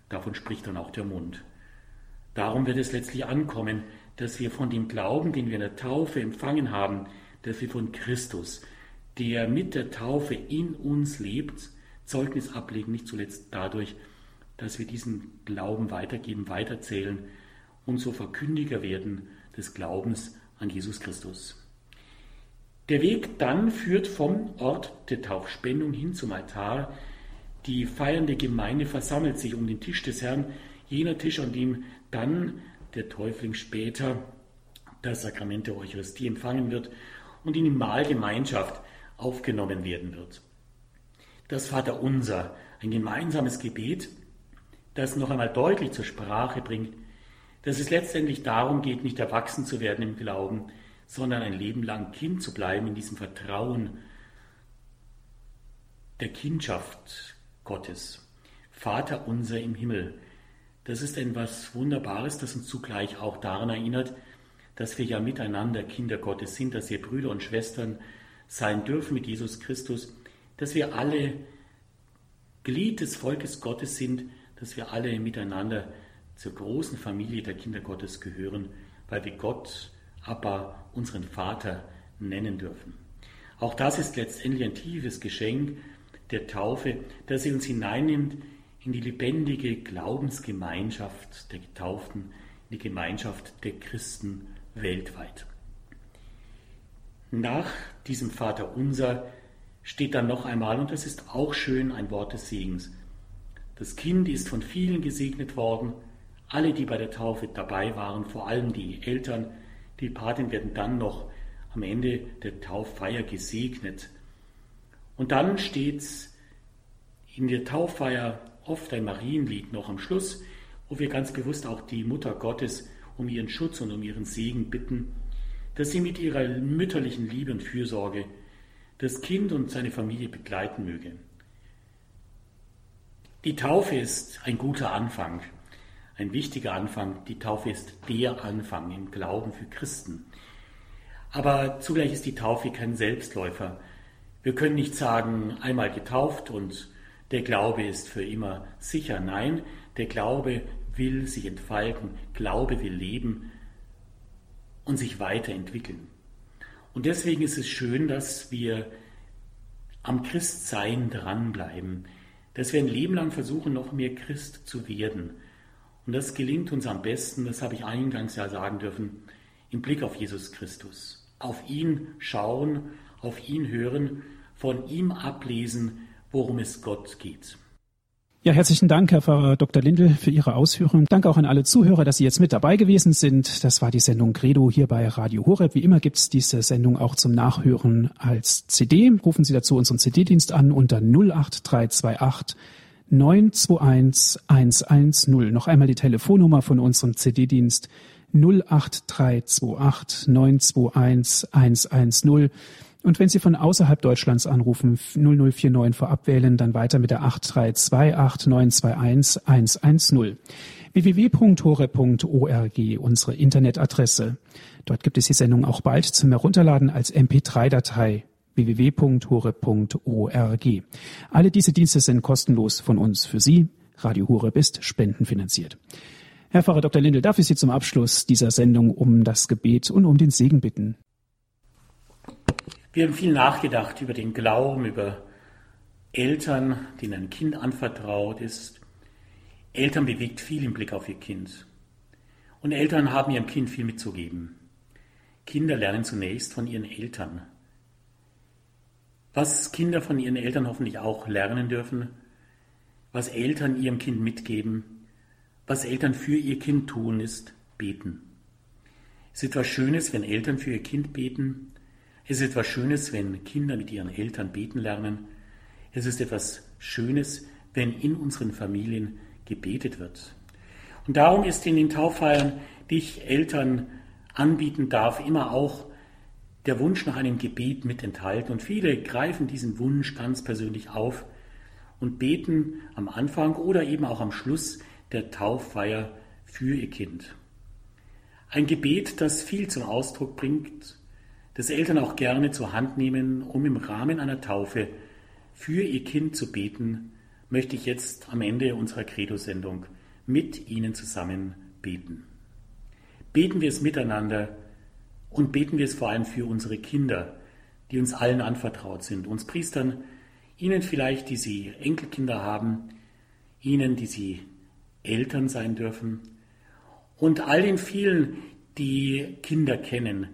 davon spricht dann auch der Mund. Darum wird es letztlich ankommen, dass wir von dem Glauben, den wir in der Taufe empfangen haben, dass wir von Christus, der mit der Taufe in uns lebt, Zeugnis ablegen, nicht zuletzt dadurch, dass wir diesen Glauben weitergeben, weiterzählen und so Verkündiger werden des Glaubens an Jesus Christus. Der Weg dann führt vom Ort der Taufspendung hin zum Altar. Die feiernde Gemeinde versammelt sich um den Tisch des Herrn, jener Tisch, an dem dann der Täufling später das Sakrament der Eucharistie empfangen wird und in die Mahlgemeinschaft aufgenommen werden wird. Das Vaterunser, ein gemeinsames Gebet, das noch einmal deutlich zur Sprache bringt, dass es letztendlich darum geht, nicht erwachsen zu werden im Glauben, sondern ein Leben lang Kind zu bleiben in diesem Vertrauen der Kindschaft Gottes. Vater unser im Himmel. Das ist etwas Wunderbares, das uns zugleich auch daran erinnert, dass wir ja miteinander Kinder Gottes sind, dass wir Brüder und Schwestern sein dürfen mit Jesus Christus, dass wir alle Glied des Volkes Gottes sind, dass wir alle miteinander zur großen Familie der Kinder Gottes gehören, weil wir Gott, Abba, unseren Vater nennen dürfen. Auch das ist letztendlich ein tiefes Geschenk der Taufe, dass sie uns hineinnimmt in die lebendige Glaubensgemeinschaft der Getauften, in die Gemeinschaft der Christen weltweit. Nach diesem Vater unser steht dann noch einmal, und das ist auch schön, ein Wort des Segens. Das Kind ist von vielen gesegnet worden, alle, die bei der Taufe dabei waren, vor allem die Eltern, die Paten werden dann noch am Ende der Tauffeier gesegnet. Und dann steht in der Tauffeier oft ein Marienlied noch am Schluss, wo wir ganz bewusst auch die Mutter Gottes um ihren Schutz und um ihren Segen bitten, dass sie mit ihrer mütterlichen Liebe und Fürsorge das Kind und seine Familie begleiten möge. Die Taufe ist ein guter Anfang, ein wichtiger Anfang. Die Taufe ist der Anfang im Glauben für Christen. Aber zugleich ist die Taufe kein Selbstläufer. Wir können nicht sagen, einmal getauft und der Glaube ist für immer sicher. Nein, der Glaube will sich entfalten, Glaube will leben und sich weiterentwickeln. Und deswegen ist es schön, dass wir am Christsein dranbleiben, dass wir ein Leben lang versuchen, noch mehr Christ zu werden. Und das gelingt uns am besten, das habe ich eingangs ja sagen dürfen, im Blick auf Jesus Christus. Auf ihn schauen, auf ihn hören, von ihm ablesen, worum es Gott geht. Ja, herzlichen Dank, Herr Pfarrer Dr. Lindel, für Ihre Ausführungen. Danke auch an alle Zuhörer, dass Sie jetzt mit dabei gewesen sind. Das war die Sendung Credo hier bei Radio Horeb. Wie immer gibt es diese Sendung auch zum Nachhören als CD. Rufen Sie dazu unseren CD-Dienst an unter 08328 921 110. Noch einmal die Telefonnummer von unserem CD-Dienst 08328 921 110. Und wenn Sie von außerhalb Deutschlands anrufen, 0049 vorab wählen, dann weiter mit der 8328921 www.hore.org, unsere Internetadresse. Dort gibt es die Sendung auch bald zum Herunterladen als MP3-Datei www.hore.org. Alle diese Dienste sind kostenlos von uns für Sie. Radio Horeb ist spendenfinanziert. Herr Pfarrer Dr. Lindel, darf ich Sie zum Abschluss dieser Sendung um das Gebet und um den Segen bitten? Wir haben viel nachgedacht über den Glauben, über Eltern, denen ein Kind anvertraut ist. Eltern bewegt viel im Blick auf ihr Kind. Und Eltern haben ihrem Kind viel mitzugeben. Kinder lernen zunächst von ihren Eltern. Was Kinder von ihren Eltern hoffentlich auch lernen dürfen, was Eltern ihrem Kind mitgeben, was Eltern für ihr Kind tun, ist beten. Es ist etwas Schönes, wenn Eltern für ihr Kind beten, es ist etwas Schönes, wenn Kinder mit ihren Eltern beten lernen. Es ist etwas Schönes, wenn in unseren Familien gebetet wird. Und darum ist in den Tauffeiern, die ich Eltern anbieten darf, immer auch der Wunsch nach einem Gebet mit enthalten. Und viele greifen diesen Wunsch ganz persönlich auf und beten am Anfang oder eben auch am Schluss der Tauffeier für ihr Kind. Ein Gebet, das viel zum Ausdruck bringt, das Eltern auch gerne zur Hand nehmen, um im Rahmen einer Taufe für ihr Kind zu beten, möchte ich jetzt am Ende unserer Credo-Sendung mit Ihnen zusammen beten. Beten wir es miteinander und beten wir es vor allem für unsere Kinder, die uns allen anvertraut sind, uns Priestern, Ihnen vielleicht, die Sie Enkelkinder haben, Ihnen, die Sie Eltern sein dürfen und all den vielen, die Kinder kennen,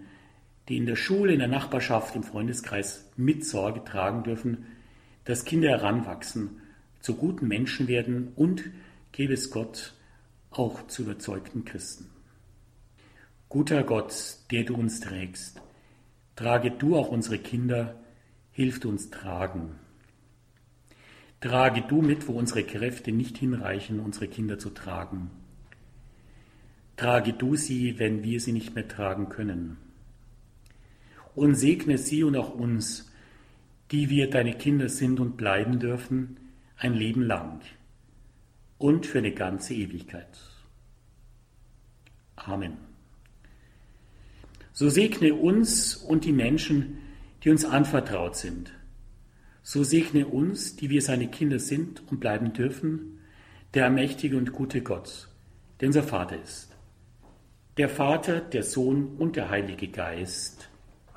die in der Schule, in der Nachbarschaft, im Freundeskreis mit Sorge tragen dürfen, dass Kinder heranwachsen, zu guten Menschen werden und, gebe es Gott, auch zu überzeugten Christen. Guter Gott, der du uns trägst, trage du auch unsere Kinder, hilf uns tragen. Trage du mit, wo unsere Kräfte nicht hinreichen, unsere Kinder zu tragen. Trage du sie, wenn wir sie nicht mehr tragen können und segne sie und auch uns, die wir deine Kinder sind und bleiben dürfen, ein Leben lang und für eine ganze Ewigkeit. Amen. So segne uns und die Menschen, die uns anvertraut sind. So segne uns, die wir seine Kinder sind und bleiben dürfen, der allmächtige und gute Gott, der unser Vater ist. Der Vater, der Sohn und der Heilige Geist.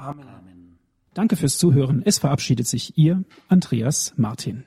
Amen. Danke fürs Zuhören. Es verabschiedet sich Ihr Andreas Martin.